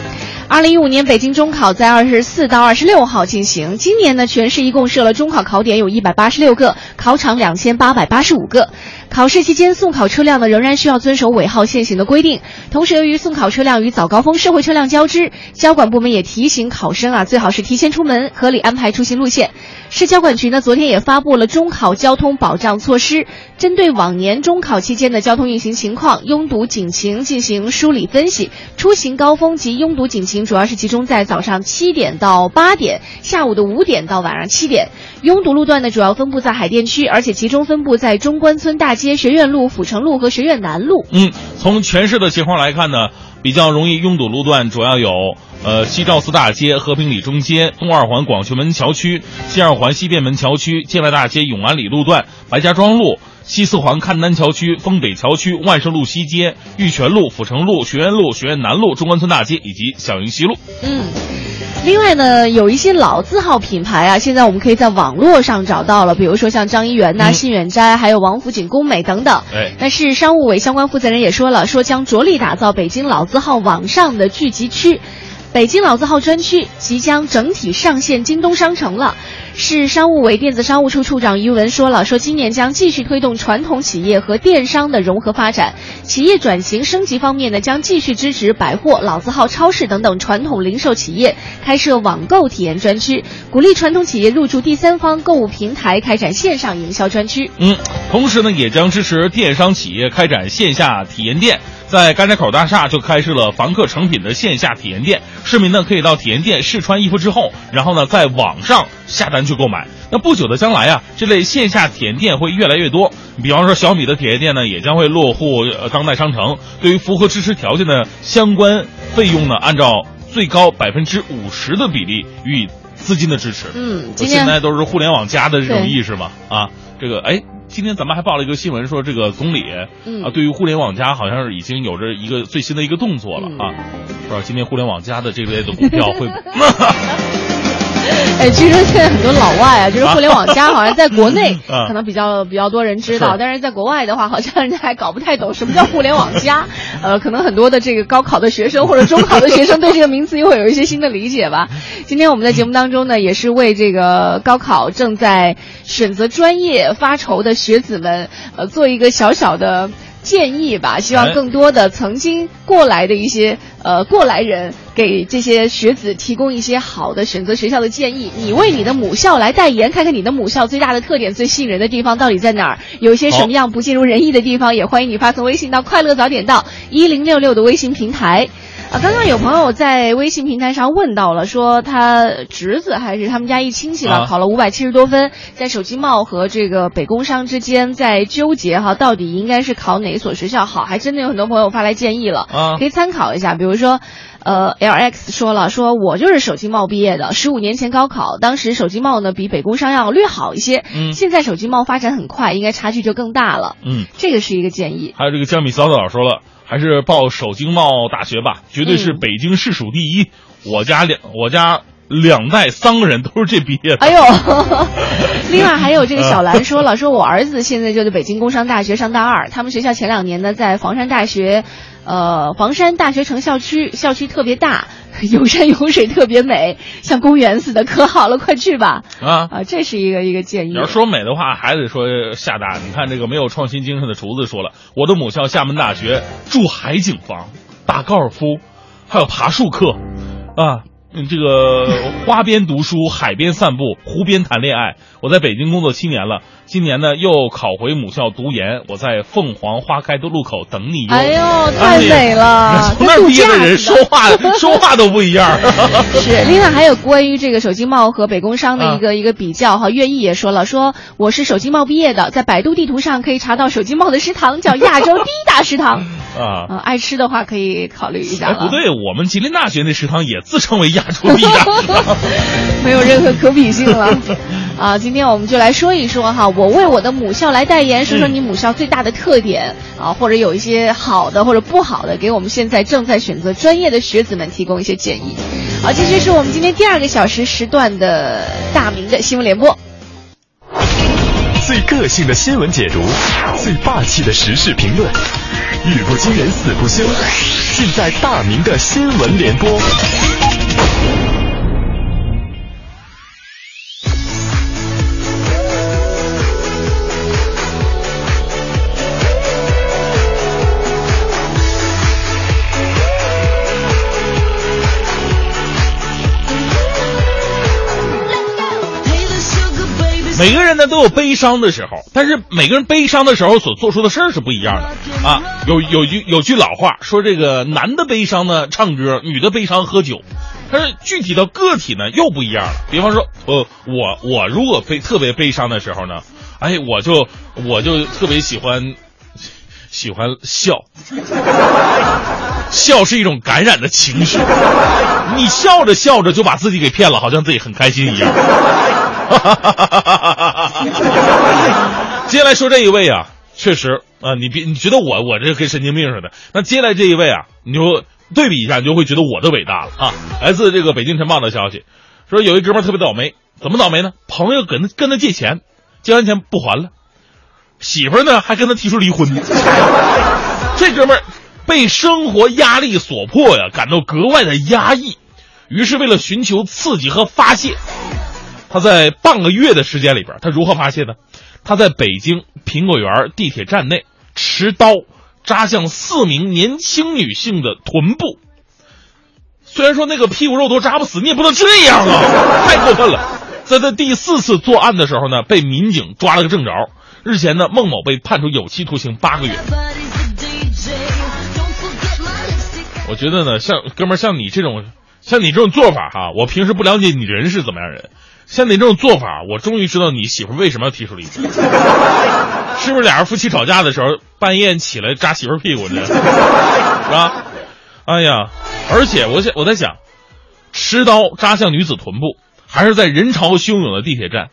S3: 二零一五年北京中考在二十四到二十六号进行。今年呢，全市一共设了中考考点有一百八十六个，考场两千八百八十五个。考试期间送考车辆呢仍然需要遵守尾号限行的规定。同时，由于送考车辆与早高峰社会车辆交织，交管部门也提醒考生啊，最好是提前出门，合理安排出行路线。市交管局呢昨天也发布了中考交通保障措施，针对往年中考期间的交通运行情况、拥堵警情进行梳理分析。出行高峰及拥堵警情主要是集中在早上七点到八点，下午的五点到晚上七点。拥堵路段呢主要分布在海淀区，而且集中分布在中关村大街、学院路、阜成路和学院南路。
S2: 嗯，从全市的情况来看呢，比较容易拥堵路段主要有呃西赵寺大街、和平里中街、东二环广渠门桥区、西二环西便门桥区、建外大街永安里路段、白家庄路。西四环看南桥区、丰北桥区、万盛路西街、玉泉路、阜成路、学院路、学院南路、中关村大街以及小营西路。
S3: 嗯，另外呢，有一些老字号品牌啊，现在我们可以在网络上找到了，比如说像张一元呐、
S2: 嗯
S3: 信远斋，还有王府井工美等等。
S2: 哎
S3: 但是商务委相关负责人也说了，说将着力打造北京老字号网上的聚集区。北京老字号专区即将整体上线京东商城了。市商务委电子商务处处长于文说了，说今年将继续推动传统企业和电商的融合发展，企业转型升级方面呢，将继续支持百货、老字号超市等等传统零售企业开设网购体验专区，鼓励传统企业入驻第三方购物平台，开展线上营销专区。
S2: 嗯，同时呢，也将支持电商企业开展线下体验店。在甘家口大厦就开设了房客成品的线下体验店，市民呢可以到体验店试穿衣服之后，然后呢在网上下单去购买。那不久的将来啊，这类线下体验店会越来越多。比方说小米的体验店呢，也将会落户呃当代商城。对于符合支持条件的相关费用呢，按照最高百分之五十的比例予以资金的支持。
S3: 嗯，今
S2: 现在都是互联网加的这种意识嘛啊，这个哎，今天咱们还报了一个新闻，说这个总理、
S3: 嗯。
S2: 啊，对于互联网加好像是已经有着一个最新的一个动作了、
S3: 嗯。
S2: 啊，不知道今天互联网加的这类的股票会
S3: 哎，据说现在很多老外啊，就是互联网加，好像在国内
S2: 啊
S3: 可能比较比较多人知道，但是在国外的话，好像人家还搞不太懂什么叫互联网加。呃，可能很多的这个高考的学生或者中考的学生对这个名词又会有一些新的理解吧。今天我们在节目当中呢，也是为这个高考正在选择专业发愁的学子们，呃，做一个小小的。建议吧，希望
S2: 哎
S3: 更多的曾经过来的一些呃过来人，给这些学子提供一些好的选择学校的建议。你为你的母校来代言，看看你的母校最大的特点、最吸引人的地方到底在哪儿，有一些什么样不尽如人意的地方，也欢迎你发送微信到“快乐早点到”一零六六的微信平台。啊，刚刚有朋友在微信平台上问到了，说他侄子还是他们家一亲戚吧，
S2: 啊
S3: 考了五百七十多分，在手机贸和这个北工商之间在纠结哈，到底应该是考哪所学校好？还真的有很多朋友发来建议了，
S2: 啊
S3: 可以参考一下。比如说，呃，LX 说了，说我就是手机贸毕业的，十五年前高考，当时手机贸呢比北工商要略好一些，
S2: 嗯
S3: 现在手机贸发展很快，应该差距就更大了，
S2: 嗯，
S3: 这个是一个建议。
S2: 还有这个江米嫂嫂说了，还是报首经贸大学吧，绝对是
S3: 嗯
S2: 北京市属第一。我家两我家两代三个人都是这毕业的。
S3: 哎呦，另外还有这个小兰说了，说我儿子现在就在北京工商大学上大二，他们学校前两年呢在房山大学，呃，房山大学城校区，校区特别大，有山有水，特别美，像公园似的，可好了，快去吧！
S2: 啊，
S3: 啊，这是一个一个建议。
S2: 你要说美的话，还得说厦大。你看这个没有创新精神的厨子说了，我的母校厦门大学住海景房，打高尔夫，还有爬树课，啊，嗯，这个花边读书，海边散步，湖边谈恋爱。我在北京工作七年了，今年呢又考回母校读研，我在凤凰花开的路口等你。
S3: 哎呦，太美了，
S2: 从那儿毕业的人说话 说话都不一样。
S3: 是，另外还有关于这个手机贸和北工商的一个、一个比较哈，乐毅也说了，说我是手机贸毕业的，在百度地图上可以查到手机贸的食堂，叫亚洲第一大食堂。
S2: 啊，
S3: 啊，爱吃的话可以考虑一下
S2: 哎，不对，我们吉林大学那食堂也自称为亚洲第一大食堂。
S3: 没有任何可比性了。啊，今天我们就来说一说哈，我为我的母校来代言，说说你母校最大的特点啊，或者有一些好的或者不好的，给我们现在正在选择专业的学子们提供一些建议。好，这就是我们今天第二个小时时段的大明的新闻联播。
S5: 最个性的新闻解读，最霸气的时事评论，语不惊人死不休，尽在大明的新闻联播。
S2: 每个人呢都有悲伤的时候，但是每个人悲伤的时候所做出的事儿是不一样的啊。有有句有句老话说，这个男的悲伤呢唱歌，女的悲伤喝酒，但是具体到个体呢又不一样了。比方说，呃，我我如果悲特别悲伤的时候呢，哎，我就我就特别喜欢。喜欢笑，笑是一种感染的情绪，你笑着笑着就把自己给骗了，好像自己很开心一样。接下来说这一位啊，确实啊，你别你觉得我我这跟神经病似的，那接下来这一位啊，你就对比一下，你就会觉得我的伟大了啊。来自这个北京晨报的消息，说有一哥们特别倒霉，怎么倒霉呢？朋友跟他跟他借钱，借完钱不还了。媳妇儿呢，还跟他提出离婚。这哥们儿被生活压力所迫呀，感到格外的压抑。于是，为了寻求刺激和发泄，他在半个月的时间里边，他如何发泄呢？他在北京苹果园地铁站内持刀扎向四名年轻女性的臀部。虽然说那个屁股肉都扎不死，你也不能这样啊！太过分了。在他第四次作案的时候呢，被民警抓了个正着。日前呢，孟某被判处有期徒刑八个月。我觉得呢，像哥们儿像你这种，像你这种做法哈，我平时不了解你人是怎么样人，像你这种做法，我终于知道你媳妇为什么要提出离婚，是不是俩人夫妻吵架的时候半夜起来扎媳妇屁股呢？是吧？哎呀，而且我想我在想，持刀扎向女子臀部，还是在人潮汹涌的地铁站，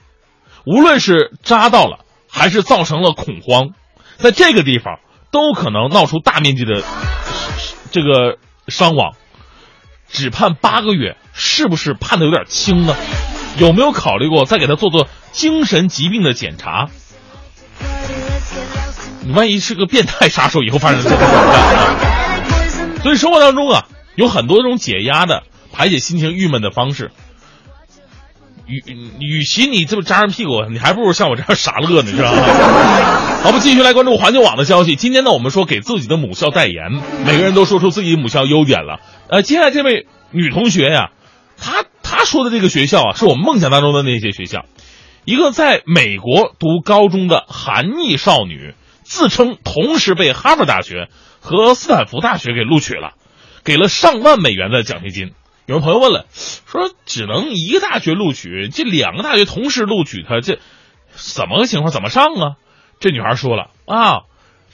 S2: 无论是扎到了。还是造成了恐慌，在这个地方都可能闹出大面积的 这个伤亡，只判八个月，是不是判的有点轻呢？有没有考虑过再给他做做精神疾病的检查？你万一是个变态杀手，以后发生怎么办？所以生活当中啊，有很多种解压的、排解心情郁闷的方式。与与其你这么扎人屁股，你还不如像我这样傻乐呢，是吧？好，我们继续来关注环球网的消息。今天呢，我们说给自己的母校代言，每个人都说出自己母校优点了。呃，接下来这位女同学呀，她她说的这个学校啊，是我们梦想当中的那些学校。一个在美国读高中的韩裔少女，自称同时被哈佛大学和斯坦福大学给录取了，给了上万美元的奖学金。有人朋友问了，说只能一个大学录取，这两个大学同时录取他，这怎么个情况？怎么上啊？这女孩说了啊，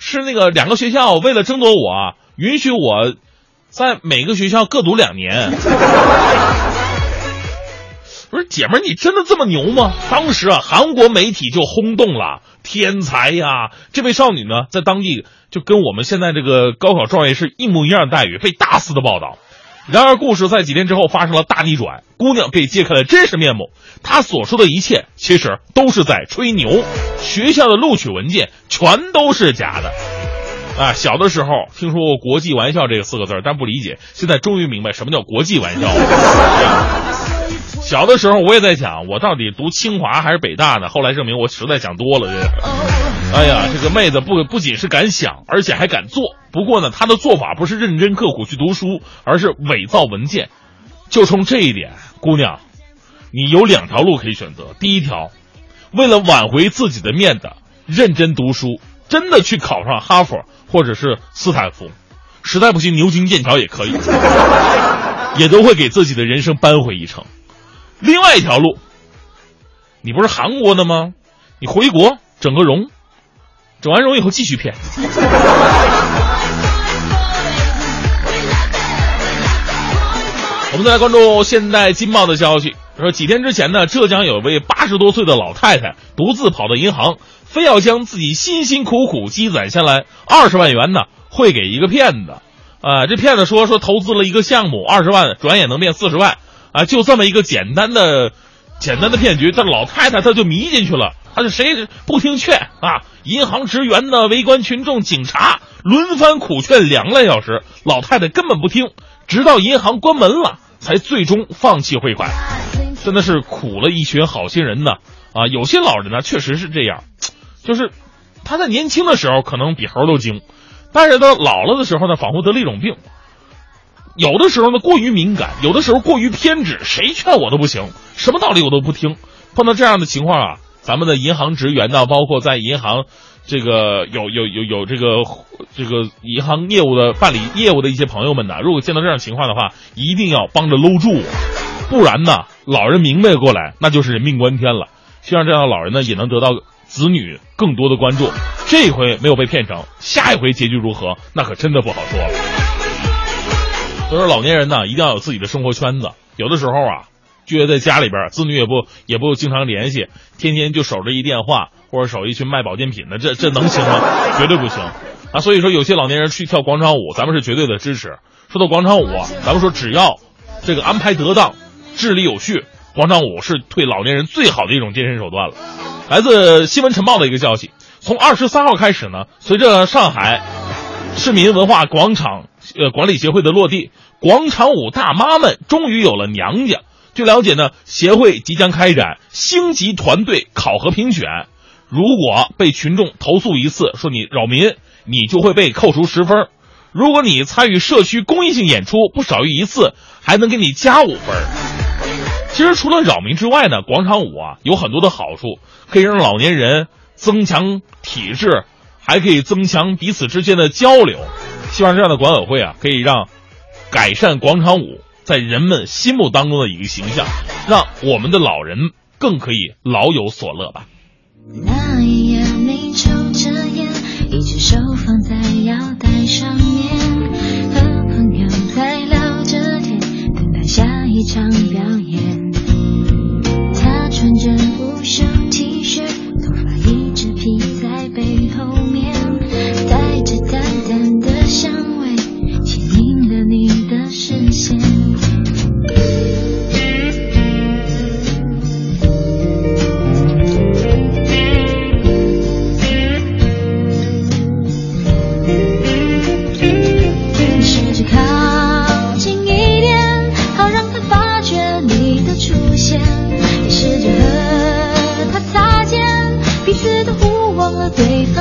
S2: 是那个两个学校为了争夺我，允许我在每个学校各读两年。不是姐们儿，你真的这么牛吗？当时啊，韩国媒体就轰动了，天才呀！这位少女呢，在当地就跟我们现在这个高考状元是一模一样的待遇，被大肆的报道。然而，故事在几天之后发生了大逆转，姑娘被揭开了真实面目。她所说的一切，其实都是在吹牛。学校的录取文件全都是假的。啊，小的时候听说过“国际玩笑”这个四个字，但不理解。现在终于明白什么叫国际玩笑。小的时候我也在想，我到底读清华还是北大呢？后来证明我实在想多了。这，哎呀，这个妹子不不仅是敢想，而且还敢做。不过呢，她的做法不是认真刻苦去读书，而是伪造文件。就冲这一点，姑娘，你有两条路可以选择。第一条，为了挽回自己的面子，认真读书，真的去考上哈佛或者是斯坦福。实在不行，牛津、剑桥也可以，也都会给自己的人生扳回一城。另外一条路，你不是韩国的吗？你回国整个容，整完容以后继续骗。我们再来关注现代金报的消息，说几天之前呢，浙江有位八十多岁的老太太独自跑到银行，非要将自己辛辛苦苦积攒下来二十万元呢汇给一个骗子。啊，这骗子说说投资了一个项目，二十万转眼能变四十万。啊，就这么一个简单的、简单的骗局，这老太太她就迷进去了，她就谁不听劝啊？银行职员呢、围观群众、警察轮番苦劝两个来小时，老太太根本不听，直到银行关门了，才最终放弃汇款。真的是苦了一群好心人呢！啊，有些老人呢确实是这样，就是他在年轻的时候可能比猴都精，但是到老了的时候呢，仿佛得了一种病。有的时候呢过于敏感，有的时候过于偏执，谁劝我都不行，什么道理我都不听。碰到这样的情况啊，咱们的银行职员呢，包括在银行这个有有有有这个这个银行业务的办理业务的一些朋友们呢，如果见到这样情况的话，一定要帮着搂住我，不然呢，老人明白过来，那就是人命关天了。希望这样的老人呢，也能得到子女更多的关注。这回没有被骗成，下一回结局如何，那可真的不好说了。所以说，老年人呢，一定要有自己的生活圈子。有的时候啊，就在家里边，子女也不也不经常联系，天天就守着一电话或者守一去卖保健品的，这这能行吗？绝对不行啊！所以说，有些老年人去跳广场舞，咱们是绝对的支持。说到广场舞啊，咱们说只要这个安排得当，治理有序，广场舞是对老年人最好的一种健身手段了。来自《新闻晨报》的一个消息，从二十三号开始呢，随着上海市民文化广场呃管理协会的落地，广场舞大妈们终于有了娘家。据了解呢，协会即将开展星级团队考核评选，如果被群众投诉一次说你扰民，你就会被扣除十分。如果你参与社区公益性演出不少于一次，还能给你加五分。其实除了扰民之外呢，广场舞啊有很多的好处，可以让老年人增强体质，还可以增强彼此之间的交流。希望这样的管委会啊，可以让改善广场舞在人们心目当中的一个形象，让我们的老人更可以老有所乐吧。
S6: 那一夜，你抽着烟，一只手放在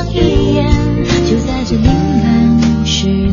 S6: 一眼。就在这凌乱无序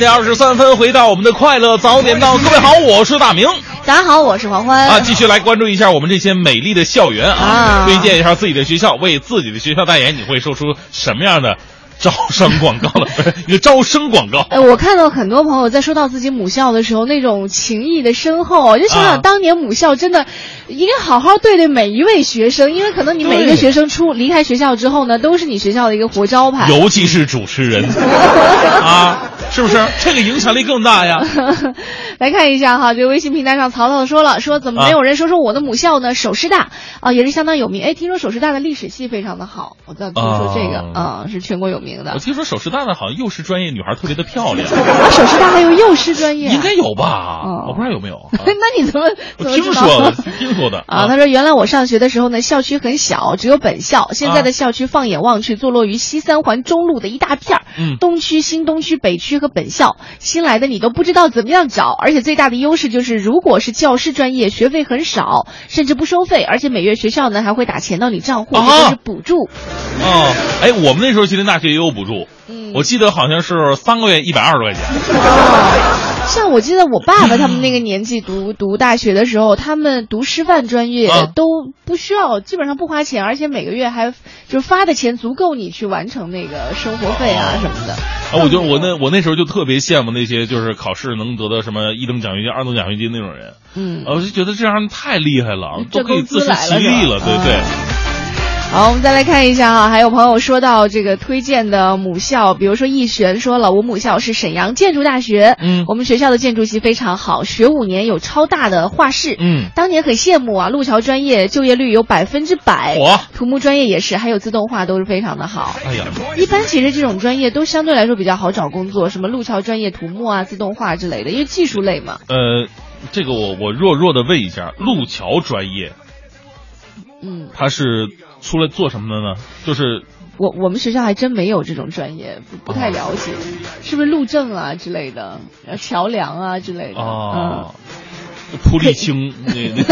S6: 点
S2: 二十三分，回到我们的快乐早点到，各位好，我是大明。
S3: 大家好，我是黄欢。
S2: 啊，继续来关注一下我们这些美丽的校园啊，
S3: 啊。
S2: 推荐一下自己的学校，为自己的学校代言，你会说出什么样的招生广告了，一个招生广告。
S3: 哎，我看到很多朋友在说到自己母校的时候，那种情谊的深厚，就想
S2: 啊
S3: 想当年母校真的应该好好对待每一位学生，因为可能你每一个学生出离开学校之后呢，都是你学校的一个活招牌。
S2: 尤其是主持人 啊，是不是？这个影响力更大呀。
S3: 来看一下哈，这个微信平台上曹操说了，说怎么没有人说说我的母校呢？首师大啊，也是相当有名。哎，听说首师大的历史系非常的好，我倒听说这个
S2: 哦
S3: 啊是全国有名的
S2: 我。听说首师大的好像幼师专业女孩特别的漂亮，
S3: 啊，首师大还有幼师专业啊，
S2: 应该有吧？
S3: 哦
S2: 我不知道有没有。啊
S3: 那你怎么
S2: 我
S3: 怎么知
S2: 听说的？听说的
S3: 啊，他说原来我上学的时候呢，校区很小，只有本校。现在的
S2: 啊
S3: 校区放眼望去，坐落于西三环中路的一大片儿，
S2: 嗯
S3: 东区、新东区、北区和本校。新来的你都不知道怎么样找，而且最大的优势就是，如果是教师专业，学费很少，甚至不收费，而且每月学校呢还会打钱到你账户，
S2: 啊
S3: 这就是补助。
S2: 哦，哎，我们那时候吉林大学也有补助，
S3: 嗯。
S2: 我记得好像是三个月一百二十块钱。
S3: 哦，像我记得我爸爸他们那个年纪读读大学的时候，他们读师范专业
S2: 啊。
S3: 都不需要，基本上不花钱，而且每个月还就是发的钱足够你去完成那个生活费啊什么的。
S2: 啊，我就我那我那时候就特别羡慕那些就是考试能得到什么一等奖学金、二等奖学金那种人，
S3: 嗯，
S2: 我就觉得这样太厉害了，都可以自食其力了，对不对？
S3: 好，我们再来看一下哈，还有朋友说到这个推荐的母校，比如说易璇说了，我母校是沈阳建筑大学，
S2: 嗯。
S3: 我们学校的建筑系非常好，学五年有超大的画室，
S2: 嗯，
S3: 当年很羡慕啊，路桥专业就业率有百分之百，
S2: 嚯
S3: 土木专业也是，还有自动化都是非常的好。
S2: 哎呀，
S3: 一般其实这种专业都相对来说比较好找工作，什么路桥专业、土木啊、自动化之类的，因为技术类嘛。
S2: 呃，这个我我弱弱的问一下，路桥专业
S3: 嗯，
S2: 它是出来做什么的呢？就是
S3: 我我们学校还真没有这种专业，不不太了解，是不是路政啊之类的，呃桥梁啊之类的？
S2: 哦，铺沥青那那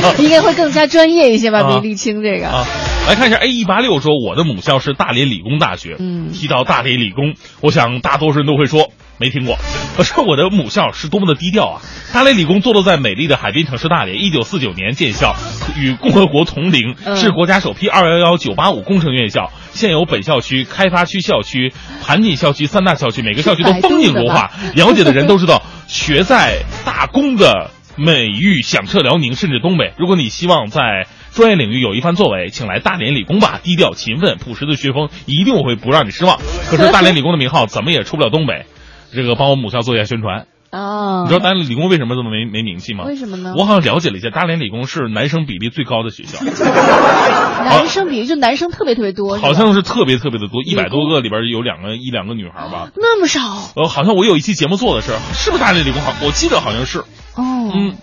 S2: 吧？
S3: 嗯，应该会更加专业一些吧，
S2: 啊
S3: 比沥青这个。
S2: 啊，来看一下 A 一八六说我的母校是大连理工大学。
S3: 嗯
S2: 提到大连理工，我想大多数人都会说没听过。可是我的母校是多么的低调啊！大连理工坐落在美丽的海滨城市大连，一九四九年建校，与共和国同龄，
S3: 嗯
S2: 是国家首批二幺幺九八五工程院校。现有本校区、开发区校区、盘锦校区三大校区，每个校区都风景如画。了解的人都知道，学在大工的美誉响彻辽宁，甚至东北。如果你希望在专业领域有一番作为，请来大连理工吧。低调、勤奋、朴实的学风一定会不让你失望。可是大连理工的名号怎么也出不了东北，这个帮我母校做一下宣传。
S3: 啊，
S2: 你知道大连理工为什么这么没没名气吗？
S3: 为什么呢
S2: 我好像了解了一下，大连理工是男生比例最高的学校，
S3: 男生比例就男生特别特别多，
S2: 好像是特别特别的多，一百多个里边有两个一两个女孩吧。
S3: 那么少
S2: 呃，好像我有一期节目做的是，是不是大连理工？好，我记得好像是。
S3: 哦。
S2: 嗯，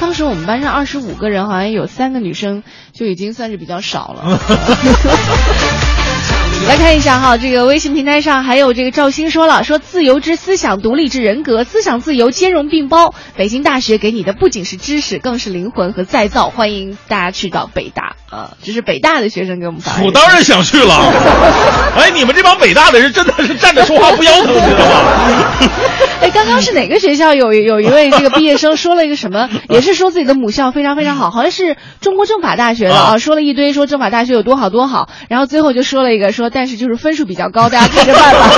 S3: 当时我们班上二十五个人，好像有三个女生，就已经算是比较少了。来看一下哈，这个微信平台上还有这个赵鑫说了，说自由之思想，独立之人格，思想自由兼容并包。北京大学给你的不仅是知识，更是灵魂和再造。欢迎大家去到北大啊！这是北大的学生给我们发的。
S2: 我当然想去了。哎，你们这帮北大的人真的是站着说话不腰疼，知道吗？
S3: 哎，刚刚是哪个学校有有一位这个毕业生说了一个什么，也是说自己的母校非常非常好，好像是中国政法大学的啊，
S2: 啊
S3: 说了一堆说政法大学有多好多好，然后最后就说了一个说，但是就是分数比较高，大家看着办吧。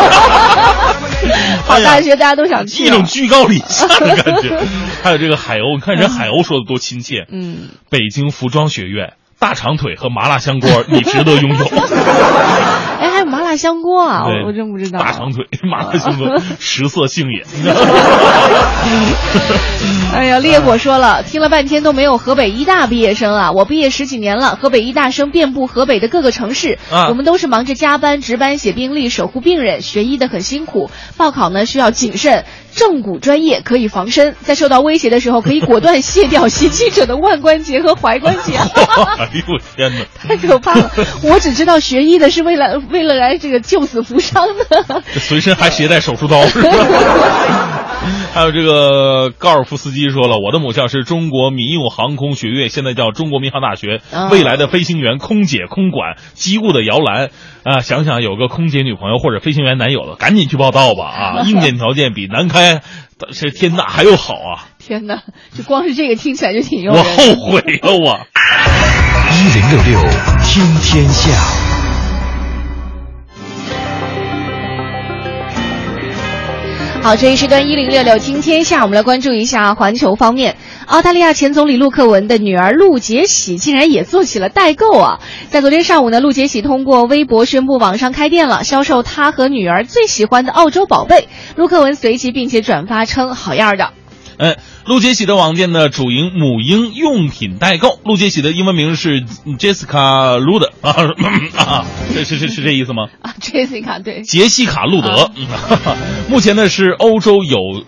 S3: 好大学大家都想去啊，
S2: 一种居高临下的感觉。还有这个海鸥，你看人海鸥说的多亲切。
S3: 嗯，
S2: 北京服装学院，大长腿和麻辣香锅，你值得拥有。
S3: 哎，还有麻辣香锅啊，我我真不知道。
S2: 大长腿，麻辣香锅，食色性也。
S3: 哎呀，烈火说了，听了半天都没有河北医大毕业生啊！我毕业十几年了，河北医大生遍布河北的各个城市，
S2: 啊
S3: 我们都是忙着加班、值班、写病历、守护病人，学医的很辛苦。报考呢需要谨慎，正骨专业可以防身，在受到威胁的时候可以果断卸掉袭击者的腕关节和踝关节。
S2: 哎呦我天哪！
S3: 太可怕了！我只知道学医的是为了为了来这个救死扶伤的。
S2: 这随身还携带手术刀是吧？还有这个高尔夫斯基说了，我的母校是中国民用航空学院，现在叫中国民航大学。
S3: 啊
S2: 未来的飞行员、空姐、空管，机务的摇篮啊！想想有个空姐女朋友或者飞行员男友的，赶紧去报道吧啊！硬件条件比南开这天大还要好啊！
S3: 天哪，就光是这个听起来就挺诱
S2: 我。后悔了我。
S5: 一零六六听天下。
S3: 好，这一时段一零六六听天下，我们来关注一下环球方面。澳大利亚前总理陆克文的女儿陆杰喜竟然也做起了代购啊！在昨天上午呢，陆杰喜通过微博宣布网上开店了，销售她和女儿最喜欢的澳洲宝贝。陆克文随即并且转发称好样的。
S2: 哎，陆杰喜的网店呢，主营母婴用品代购。陆杰喜的英文名是 Jessica Lude 啊啊，是是是是这意思吗？
S3: 啊，Jessica 对，
S2: 杰西卡·路德。目前呢是欧洲有。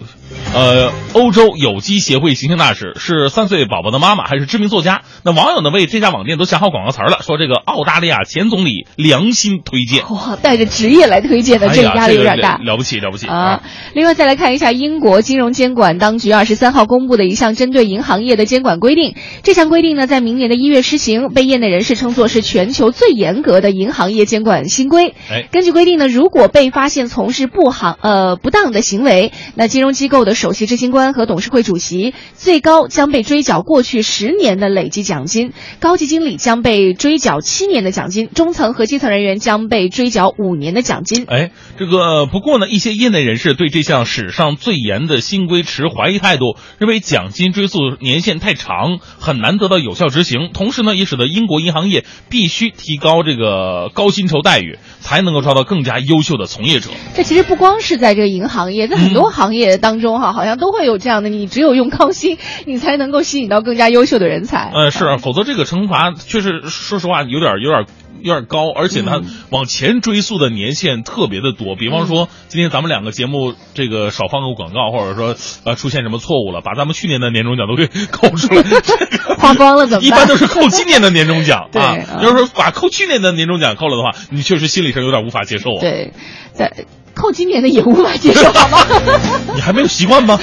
S2: 呃，欧洲有机协会形象大使是三岁宝宝的妈妈，还是知名作家？那网友呢为这家网店都想好广告词儿了，说这个澳大利亚前总理良心推荐。
S3: 哇，带着职业来推荐的，这
S2: 个，
S3: 压力有点
S2: 这个
S3: 大。
S2: 了不起了不起
S3: 啊！另外再来看一下英国金融监管当局二十三号公布的一项针对银行业的监管规定。这项规定呢，在明年的一月施行，被业内人士称作是全球最严格的银行业监管新规。
S2: 哎，
S3: 根据规定呢，如果被发现从事不行呃不当的行为，那金融机构的首席执行官和董事会主席最高将被追缴过去十年的累计奖金，高级经理将被追缴七年的奖金，中层和基层人员将被追缴五年的奖金。
S2: 哎，这个不过呢，一些业内人士对这项史上最严的新规持怀疑态度，认为奖金追溯年限太长，很难得到有效执行。同时呢，也使得英国银行业必须提高这个高薪酬待遇，才能够招到更加优秀的从业者。
S3: 这其实不光是在这个银行业，在很多行业当中哈，好像都会有这样的，你只有用高薪，你才能够吸引到更加优秀的人才。
S2: 呃，是啊，否则这个惩罚确实，说实话有点有点。有点高，而且呢，往前追溯的年限特别的多。比方说，今天咱们两个节目这个少放个广告，或者说呃出现什么错误了，把咱们去年的年终奖都给 扣出来，
S3: 花光了怎么办？
S2: 一般都是扣今年的年终奖
S3: 对
S2: 要是说把扣去年的年终奖扣了的话，你确实心理上有点无法接受啊。
S3: 对，在扣今年的也无法接受，好吗？
S2: 你还没有习惯吗？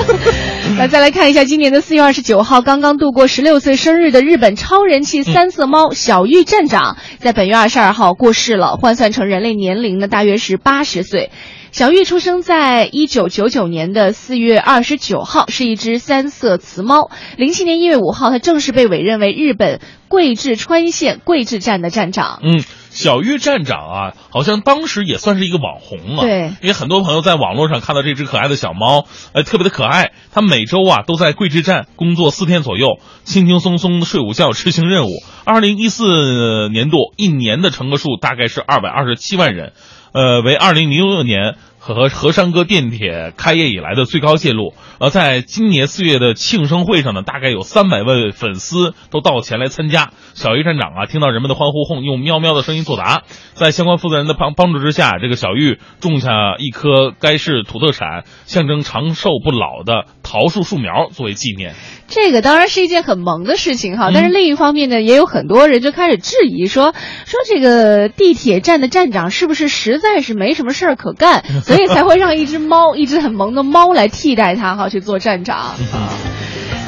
S3: 那再来看一下，今年的四月二十九号，刚刚度过十六岁生日的日本超人气三色猫小玉站长，在本月二十二号过世了，换算成人类年龄呢，大约是八十岁。小玉出生在一九九九年的四月二十九号，是一只三色雌猫。零七年一月五号，它正式被委任为日本桂治川县桂治站的站长。
S2: 嗯，小玉站长啊，好像当时也算是一个网红了。
S3: 对
S2: 因为很多朋友在网络上看到这只可爱的小猫，呃，特别的可爱。它每周啊都在桂枝站工作四天左右，轻轻松松的睡午觉，执行任务。二零一四年度一年的乘客数大概是二百二十七万人，呃，为二零零六年。和和山哥电铁开业以来的最高记录。呃，在今年四月的庆生会上呢，大概有三百位粉丝都到前来参加。小玉站长啊，听到人们的欢呼后，用喵喵的声音作答。在相关负责人的帮帮助之下，这个小玉种下一棵该市土特产、象征长寿不老的桃树树苗作为纪念。
S3: 这个当然是一件很萌的事情哈，
S2: 嗯
S3: 但是另一方面呢，也有很多人就开始质疑说，说这个地铁站的站长是不是实在是没什么事儿可干，所以才会让一只猫，一只很萌的猫来替代他哈去做站长。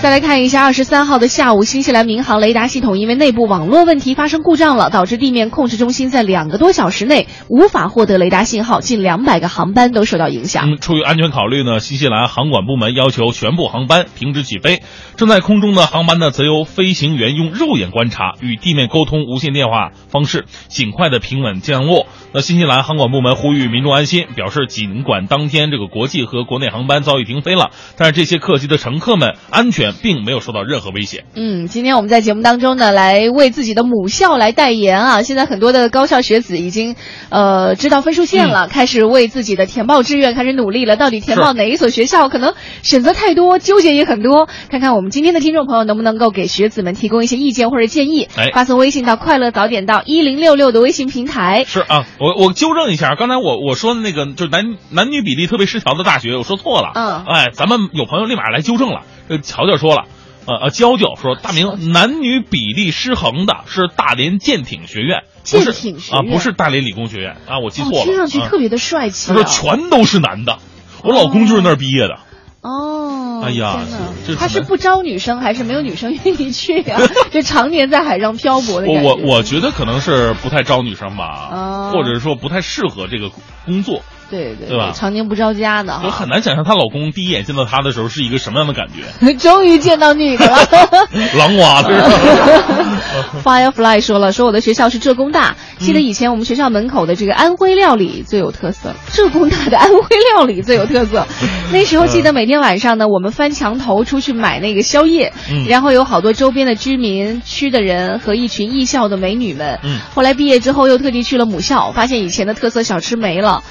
S3: 再来看一下，二十三号的下午，新西兰民航雷达系统因为内部网络问题发生故障了，导致地面控制中心在两个多小时内无法获得雷达信号，近两百个航班都受到影响。
S2: 嗯，出于安全考虑呢，新西兰航管部门要求全部航班停止起飞。正在空中的航班呢，则由飞行员用肉眼观察，与地面沟通无线电话方式，尽快的平稳降落。那新西兰航管部门呼吁民众安心，表示尽管当天这个国际和国内航班遭遇停飞了，但是这些客机的乘客们安全并没有受到任何威胁。
S3: 嗯，今天我们在节目当中呢，来为自己的母校来代言啊。现在很多的高校学子已经，呃，知道分数线了，开始为自己的填报志愿开始努力了。到底填报哪一所学校？可能选择太多，纠结也很多。看看我们今天的听众朋友能不能够给学子们提供一些意见或者建议。
S2: 哎
S3: 发送微信到快乐早点到一零六六的微信平台。
S2: 是啊，我我纠正一下，刚才我我说的那个就是男男女比例特别失调的大学，我说错了。
S3: 嗯
S2: 哎，咱们有朋友立马来纠正了。这乔乔说了，呃呃，娇娇说大明男女比例失衡的是大连舰艇学院，不是啊，
S3: 舰艇学院
S2: 不是大连理工学院啊，我记错了。
S3: 哦，听上去
S2: 啊
S3: 特别的帅气、
S2: 他
S3: 啊。
S2: 说全都是男的，我老公就是那儿毕业的。
S3: 哦，
S2: 哎呀
S3: 天哪
S2: 这
S3: 他是不招女生，还是没有女生愿意去呀、就常年在海上漂泊的感觉。
S2: 我我我觉得可能是不太招女生吧，
S3: 哦
S2: 或者是说不太适合这个工作。
S3: 对对
S2: 对吧
S3: 常年不着家的哈。
S2: 我很难想象她老公第一眼见到她的时候是一个什么样的感觉，
S3: 终于见到女的了。
S2: 狼娃？
S3: Firefly 说了，说我的学校是浙工大，记得以前我们学校门口的这个安徽料理最有特色，浙工大的安徽料理最有特色。那时候记得每天晚上呢，我们翻墙头出去买那个宵夜，
S2: 嗯
S3: 然后有好多周边的居民区的人和一群艺校的美女们。
S2: 嗯
S3: 后来毕业之后又特地去了母校，发现以前的特色小吃没了，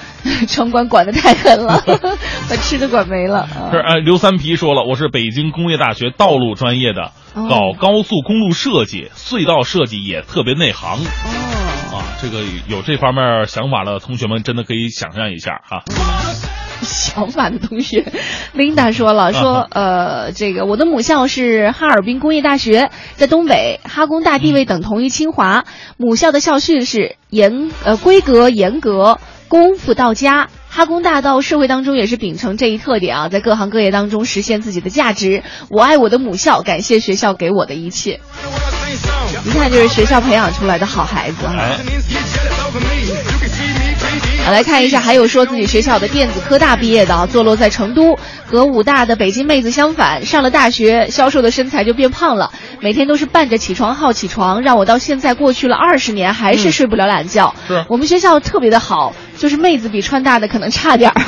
S3: 城管管的太狠了，把吃的管没了。啊
S2: 是呃，刘三皮说了，我是北京工业大学道路专业的，
S3: 哦
S2: 搞高速公路设计、隧道设计也特别内行
S3: 哦，
S2: 啊。这个有这方面想法的同学们，真的可以想象一下哈。
S3: 想法的同学，Linda 说了，说呃，这个我的母校是哈尔滨工业大学，在东北，哈工大地位等同于清华。母校的校训是严呃规格严格，功夫到家。哈工大到社会当中也是秉承这一特点啊，在各行各业当中实现自己的价值。我爱我的母校，感谢学校给我的一切。一看就是学校培养出来的好孩子哈。来看一下，还有说自己学校的电子科大毕业的啊，坐落在成都，和武大的北京妹子相反，上了大学，消瘦的身材就变胖了，每天都是伴着起床号起床，让我到现在过去了二十年还是睡不了懒觉。
S2: 是
S3: 我们学校特别的好，就是妹子比川大的可能差点儿，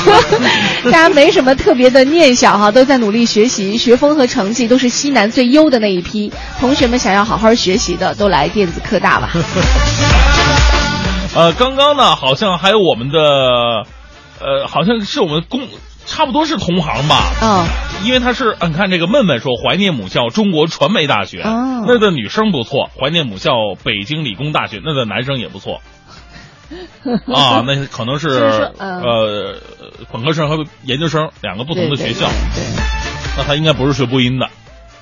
S3: 大家没什么特别的念想哈、都在努力学习，学风和成绩都是西南最优的那一批。同学们想要好好学习的，都来电子科大吧。
S2: 呃，刚刚呢，好像还有我们的，呃，好像是我们工，差不多是同行吧。
S3: 嗯，
S2: 因为他是，呃你看这个闷闷说怀念母校中国传媒大学，
S3: 哦
S2: 那的女生不错；怀念母校北京理工大学，那的男生也不错。啊，那可能是呃本科生和研究生两个不同的学校，
S3: 对对
S2: 那他应该不是学播音的。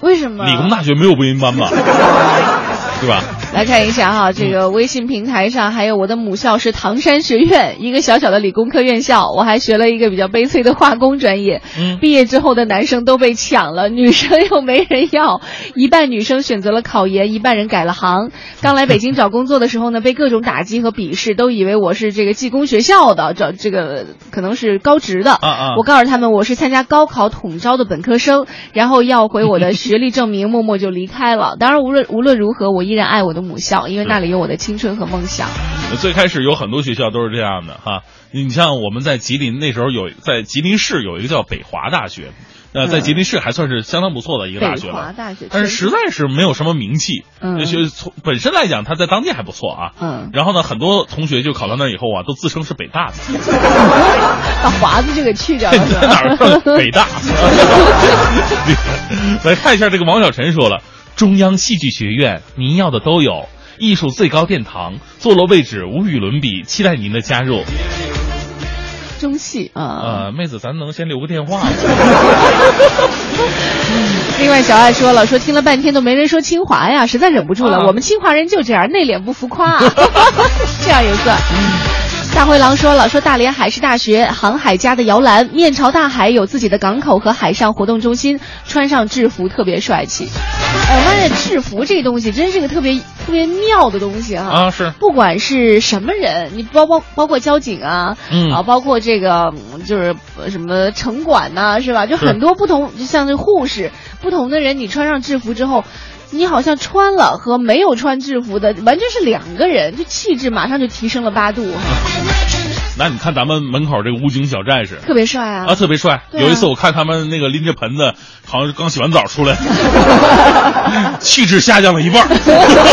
S3: 为什么？
S2: 理工大学没有播音班吧？对吧？
S3: 来看一下哈，这个微信平台上还有我的母校是唐山学院，一个小小的理工科院校。我还学了一个比较悲催的化工专业，
S2: 嗯
S3: 毕业之后的男生都被抢了，女生又没人要，一半女生选择了考研，一半人改了行。刚来北京找工作的时候呢，被各种打击和鄙视，都以为我是这个技工学校的，找这个可能是高职的。
S2: 啊啊
S3: 我告诉他们我是参加高考统招的本科生，然后要回我的学历证明，默默就离开了。当然，无论无论如何，我依然爱我的母校，因为那里有我的青春和梦想。
S2: 最开始有很多学校都是这样的哈。你像我们在吉林那时候有在吉林市有一个叫北华大学，呃，在吉林市还算是相当不错的一个大学
S3: 嗯北华
S2: 了。
S3: 大学，
S2: 但是实在是没有什么名气，
S3: 嗯
S2: 学从本身来讲，他在当地还不错啊。
S3: 嗯，
S2: 然后呢，很多同学就考到那以后啊，都自称是北大的，
S3: 把华子就给去掉了，是
S2: 在哪儿北大？来看一下这个王小晨说了，中央戏剧学院您要的都有，艺术最高殿堂，坐落位置无与伦比，期待您的加入。
S3: 中戏啊。
S2: 呃，妹子，咱能先留个电话吗？
S3: 另外，小爱说了，说听了半天都没人说清华呀，实在忍不住了。
S2: 啊
S3: 我们清华人就这样，内敛不浮夸，这样也算。大灰狼说了，说大连海事大学航海家的摇篮，面朝大海，有自己的港口和海上活动中心，穿上制服特别帅气。哎，我发现制服这东西真是个特别特别妙的东西啊！
S2: 啊，是，
S3: 不管是什么人，你包包包括交警啊，
S2: 嗯
S3: 啊，包括这个嗯就是呃什么城管呐、是吧？就很多不同，就像这护士，不同的人，你穿上制服之后。你好像穿了和没有穿制服的完全是两个人，就气质马上就提升了八度，
S2: 那你看咱们门口这个武警小战士
S3: 特别帅啊！
S2: 啊，特别帅。
S3: 啊
S2: 有一次我看他们那个拎着盆子，好像是刚洗完澡出来，气质下降了一半。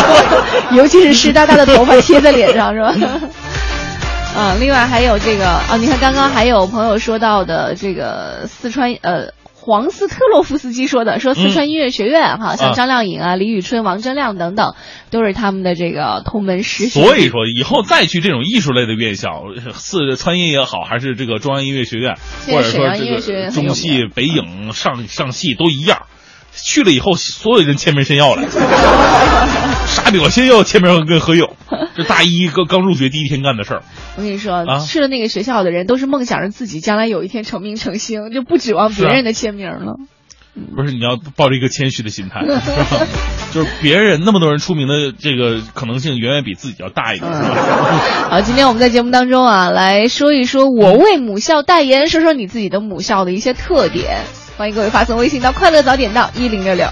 S3: 尤其是湿哒哒的头发贴在脸上，是吧？啊，另外还有这个啊，你看刚刚还有朋友说到的这个四川呃。黄斯特洛夫斯基说的，说四川音乐学院哈，像
S2: 啊
S3: 张靓颖啊、李宇春、王铮亮等等，都是他们的这个同门师兄弟。
S2: 所以说，以后再去这种艺术类的院校，四川音也好，还是这个中央音乐学院，或者说这个中戏、北影上上戏都一样。去了以后，所有人签名先要来，我先要签名跟何勇。这大一刚刚入学第一天干的事儿，
S3: 我跟你说，
S2: 啊
S3: 去了那个学校的人都是梦想着自己将来有一天成名成星，就不指望别人的签名了。
S2: 不是你要抱着一个谦虚的心态，是吧？就是别人那么多人出名的这个可能性远远比自己要大一点？
S3: 好，今天我们在节目当中啊，来说一说我为母校代言，说说你自己的母校的一些特点。欢迎各位发送微信到快乐早点到一零六六。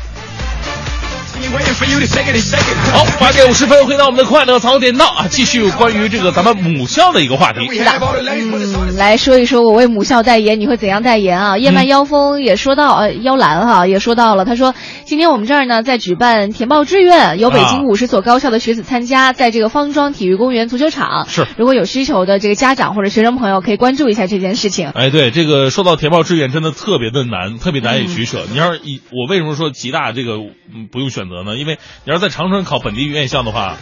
S2: 好，八点五十分，回到我们的快乐早点到啊，继续关于这个咱们母校的一个话题。
S3: 是的，嗯，来说一说我为母校代言，你会怎样代言啊？夜漫妖风也说到，呃，妖兰哈也说到了，他说今天我们这儿呢在举办填报志愿，有北京五十所高校的学子参加，在这个方庄体育公园足球场。
S2: 是，
S3: 如果有需求的这个家长或者学生朋友，可以关注一下这件事情。
S2: 哎，对，这个说到填报志愿，真的特别的难，特别难以取舍。你要是以我为什么说吉大这个嗯不用选择呢？因为你要是在长春考本地院校的话，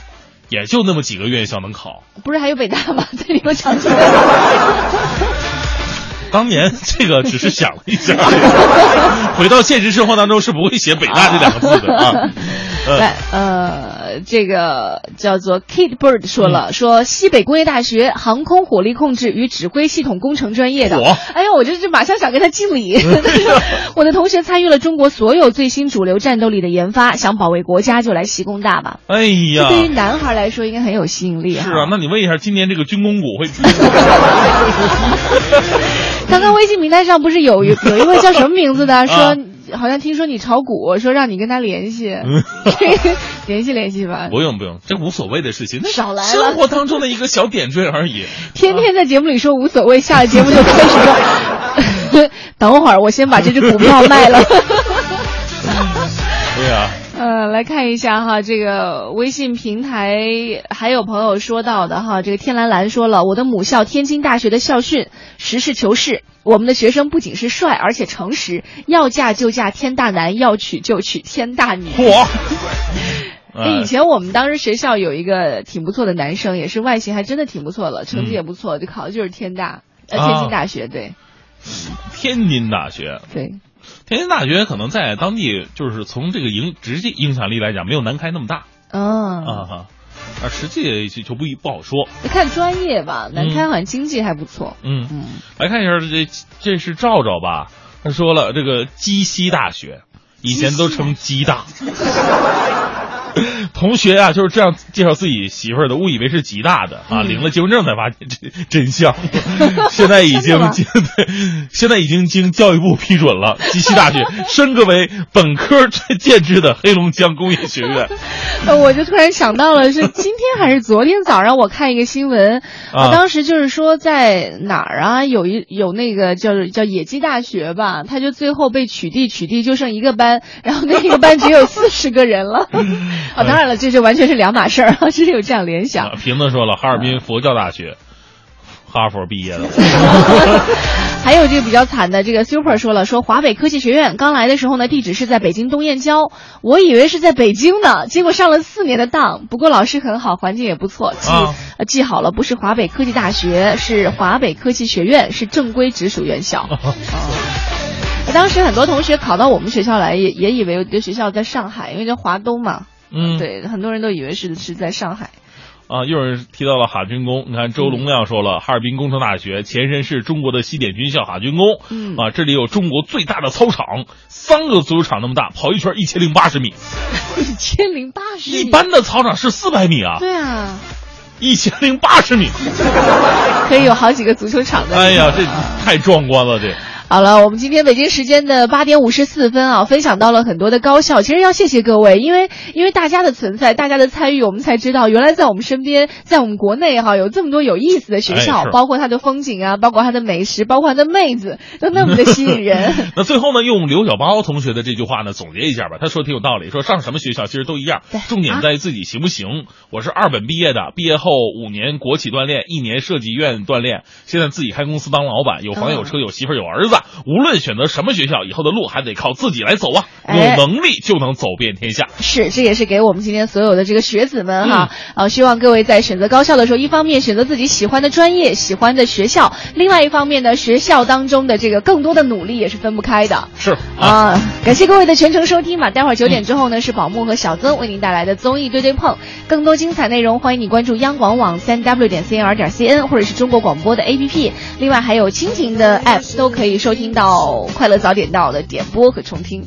S2: 也就那么几个院校能考。
S3: 不是还有北大吗？在里头长春。
S2: 当年这个只是想了一下，回到现实生活当中是不会写北大这两个字的啊。
S3: 来，呃，这个叫做 Kid Bird 说了，说西北工业大学航空火力控制与指挥系统工程专业的。
S2: 我
S3: 哎呀，我这就马上想跟他敬礼。我的同学参与了中国所有最新主流战斗力的研发，想保卫国家就来西工大吧。
S2: 哎呀，
S3: 对于男孩来说应该很有吸引力
S2: 是啊，那你问一下，今年这个军工股会？
S3: 刚刚微信名单上不是有有 有一位叫什么名字的，说好像听说你炒股，说让你跟他联系，联系联系吧。
S2: 不用不用，这无所谓的事情，那
S3: 少来
S2: 生活当中的一个小点缀而已。
S3: 天天在节目里说无所谓，下了节目就开始说，等会儿我先把这只股票卖了。
S2: 对呀、
S3: 呃，来看一下哈，这个微信平台还有朋友说到的哈，这个天蓝蓝说了，我的母校天津大学的校训实事求是，我们的学生不仅是帅，而且诚实，要嫁就嫁天大男，要娶就娶天大女。
S2: 嚯！
S3: 哎，以前我们当时学校有一个挺不错的男生，也是外形还真的挺不错的，成绩也不错，就考的就是天大，呃，天津大学，对
S2: 天津大学，
S3: 对。
S2: 天津大学可能在当地就是从这个影直接影响力来讲，没有南开那么大
S3: 嗯，
S2: 啊哈，啊实际就就不一不好说。
S3: 看专业吧，南开好像经济还不错。
S2: 嗯，
S3: 嗯，
S2: 来看一下这这是赵赵吧？他说了，这个鸡西大学以前都称鸡大。同学啊，就是这样介绍自己媳妇儿的，误以为是吉大的啊，
S3: 嗯
S2: 领了结婚证才发现真真相。现在已经经对，现在已经经教育部批准了，鸡西大学 升格为本科建制的黑龙江工业学院。
S3: 呃，我就突然想到了，是今天还是昨天早上我看一个新闻，
S2: 啊
S3: 当时就是说在哪儿啊，有一有那个叫叫野鸡大学吧，他就最后被取缔，取缔就剩一个班，然后那个班只有四十个人了。啊，当然了，这就完全是两码事儿啊，是有这样联想
S2: 啊。瓶子说了，哈尔滨佛教大学，哈佛毕业的。
S3: 还有这个比较惨的，这个 Super 说了，说华北科技学院刚来的时候呢，地址是在北京东燕郊，我以为是在北京呢，结果上了四年的当。不过老师很好，环境也不错，记、记好了，不是华北科技大学，是华北科技学院，是正规直属院校。当时很多同学考到我们学校来，也也以为我的学校在上海，因为叫华东嘛。
S2: 嗯，
S3: 对，很多人都以为是是在上海。
S2: 啊，又有人提到了哈军工，你看周龙亮说了，哈尔滨工程大学前身是中国的西点军校哈军工，
S3: 嗯。
S2: 啊，这里有中国最大的操场，三个足球场那么大，跑一圈一千零八十米，
S3: 一千零八十，
S2: 一般的操场是四百米啊，
S3: 对啊，
S2: 一千零八十米，
S3: 可以有好几个足球场的。
S2: 哎呀，这太壮观了，这。
S3: 好了，我们今天北京时间的八点五十四分啊，分享到了很多的高校。其实要谢谢各位，因为因为大家的存在，大家的参与，我们才知道原来在我们身边，在我们国内哈、有这么多有意思的学校，
S2: 哎
S3: 包括它的风景啊，包括它的美食，包括它的妹子，都那么的吸引人。
S2: 那最后呢，用刘小包同学的这句话呢总结一下吧。他说挺有道理，说上什么学校其实都一样，重点在于自己行不行。我是二本毕业的，毕业后五年国企锻炼，一年设计院锻炼，现在自己开公司当老板，有房有车有媳妇儿有儿子。无论选择什么学校，以后的路还得靠自己来走啊！有
S3: 哎
S2: 能力就能走遍天下。
S3: 是，这也是给我们今天所有的这个学子们哈，
S2: 嗯
S3: 呃，希望各位在选择高校的时候，一方面选择自己喜欢的专业、喜欢的学校，另外一方面呢，学校当中的这个更多的努力也是分不开的。
S2: 是啊，
S3: 啊，感谢各位的全程收听吧。待会儿九点之后呢，是宝木和小曾为您带来的综艺对对碰，更多精彩内容欢迎你关注央广网三 w 点 cnr 点 cn 或者是中国广播的 APP，另外还有蜻蜓的 app 都可以收。收听到《快乐早点到》的点播和重听。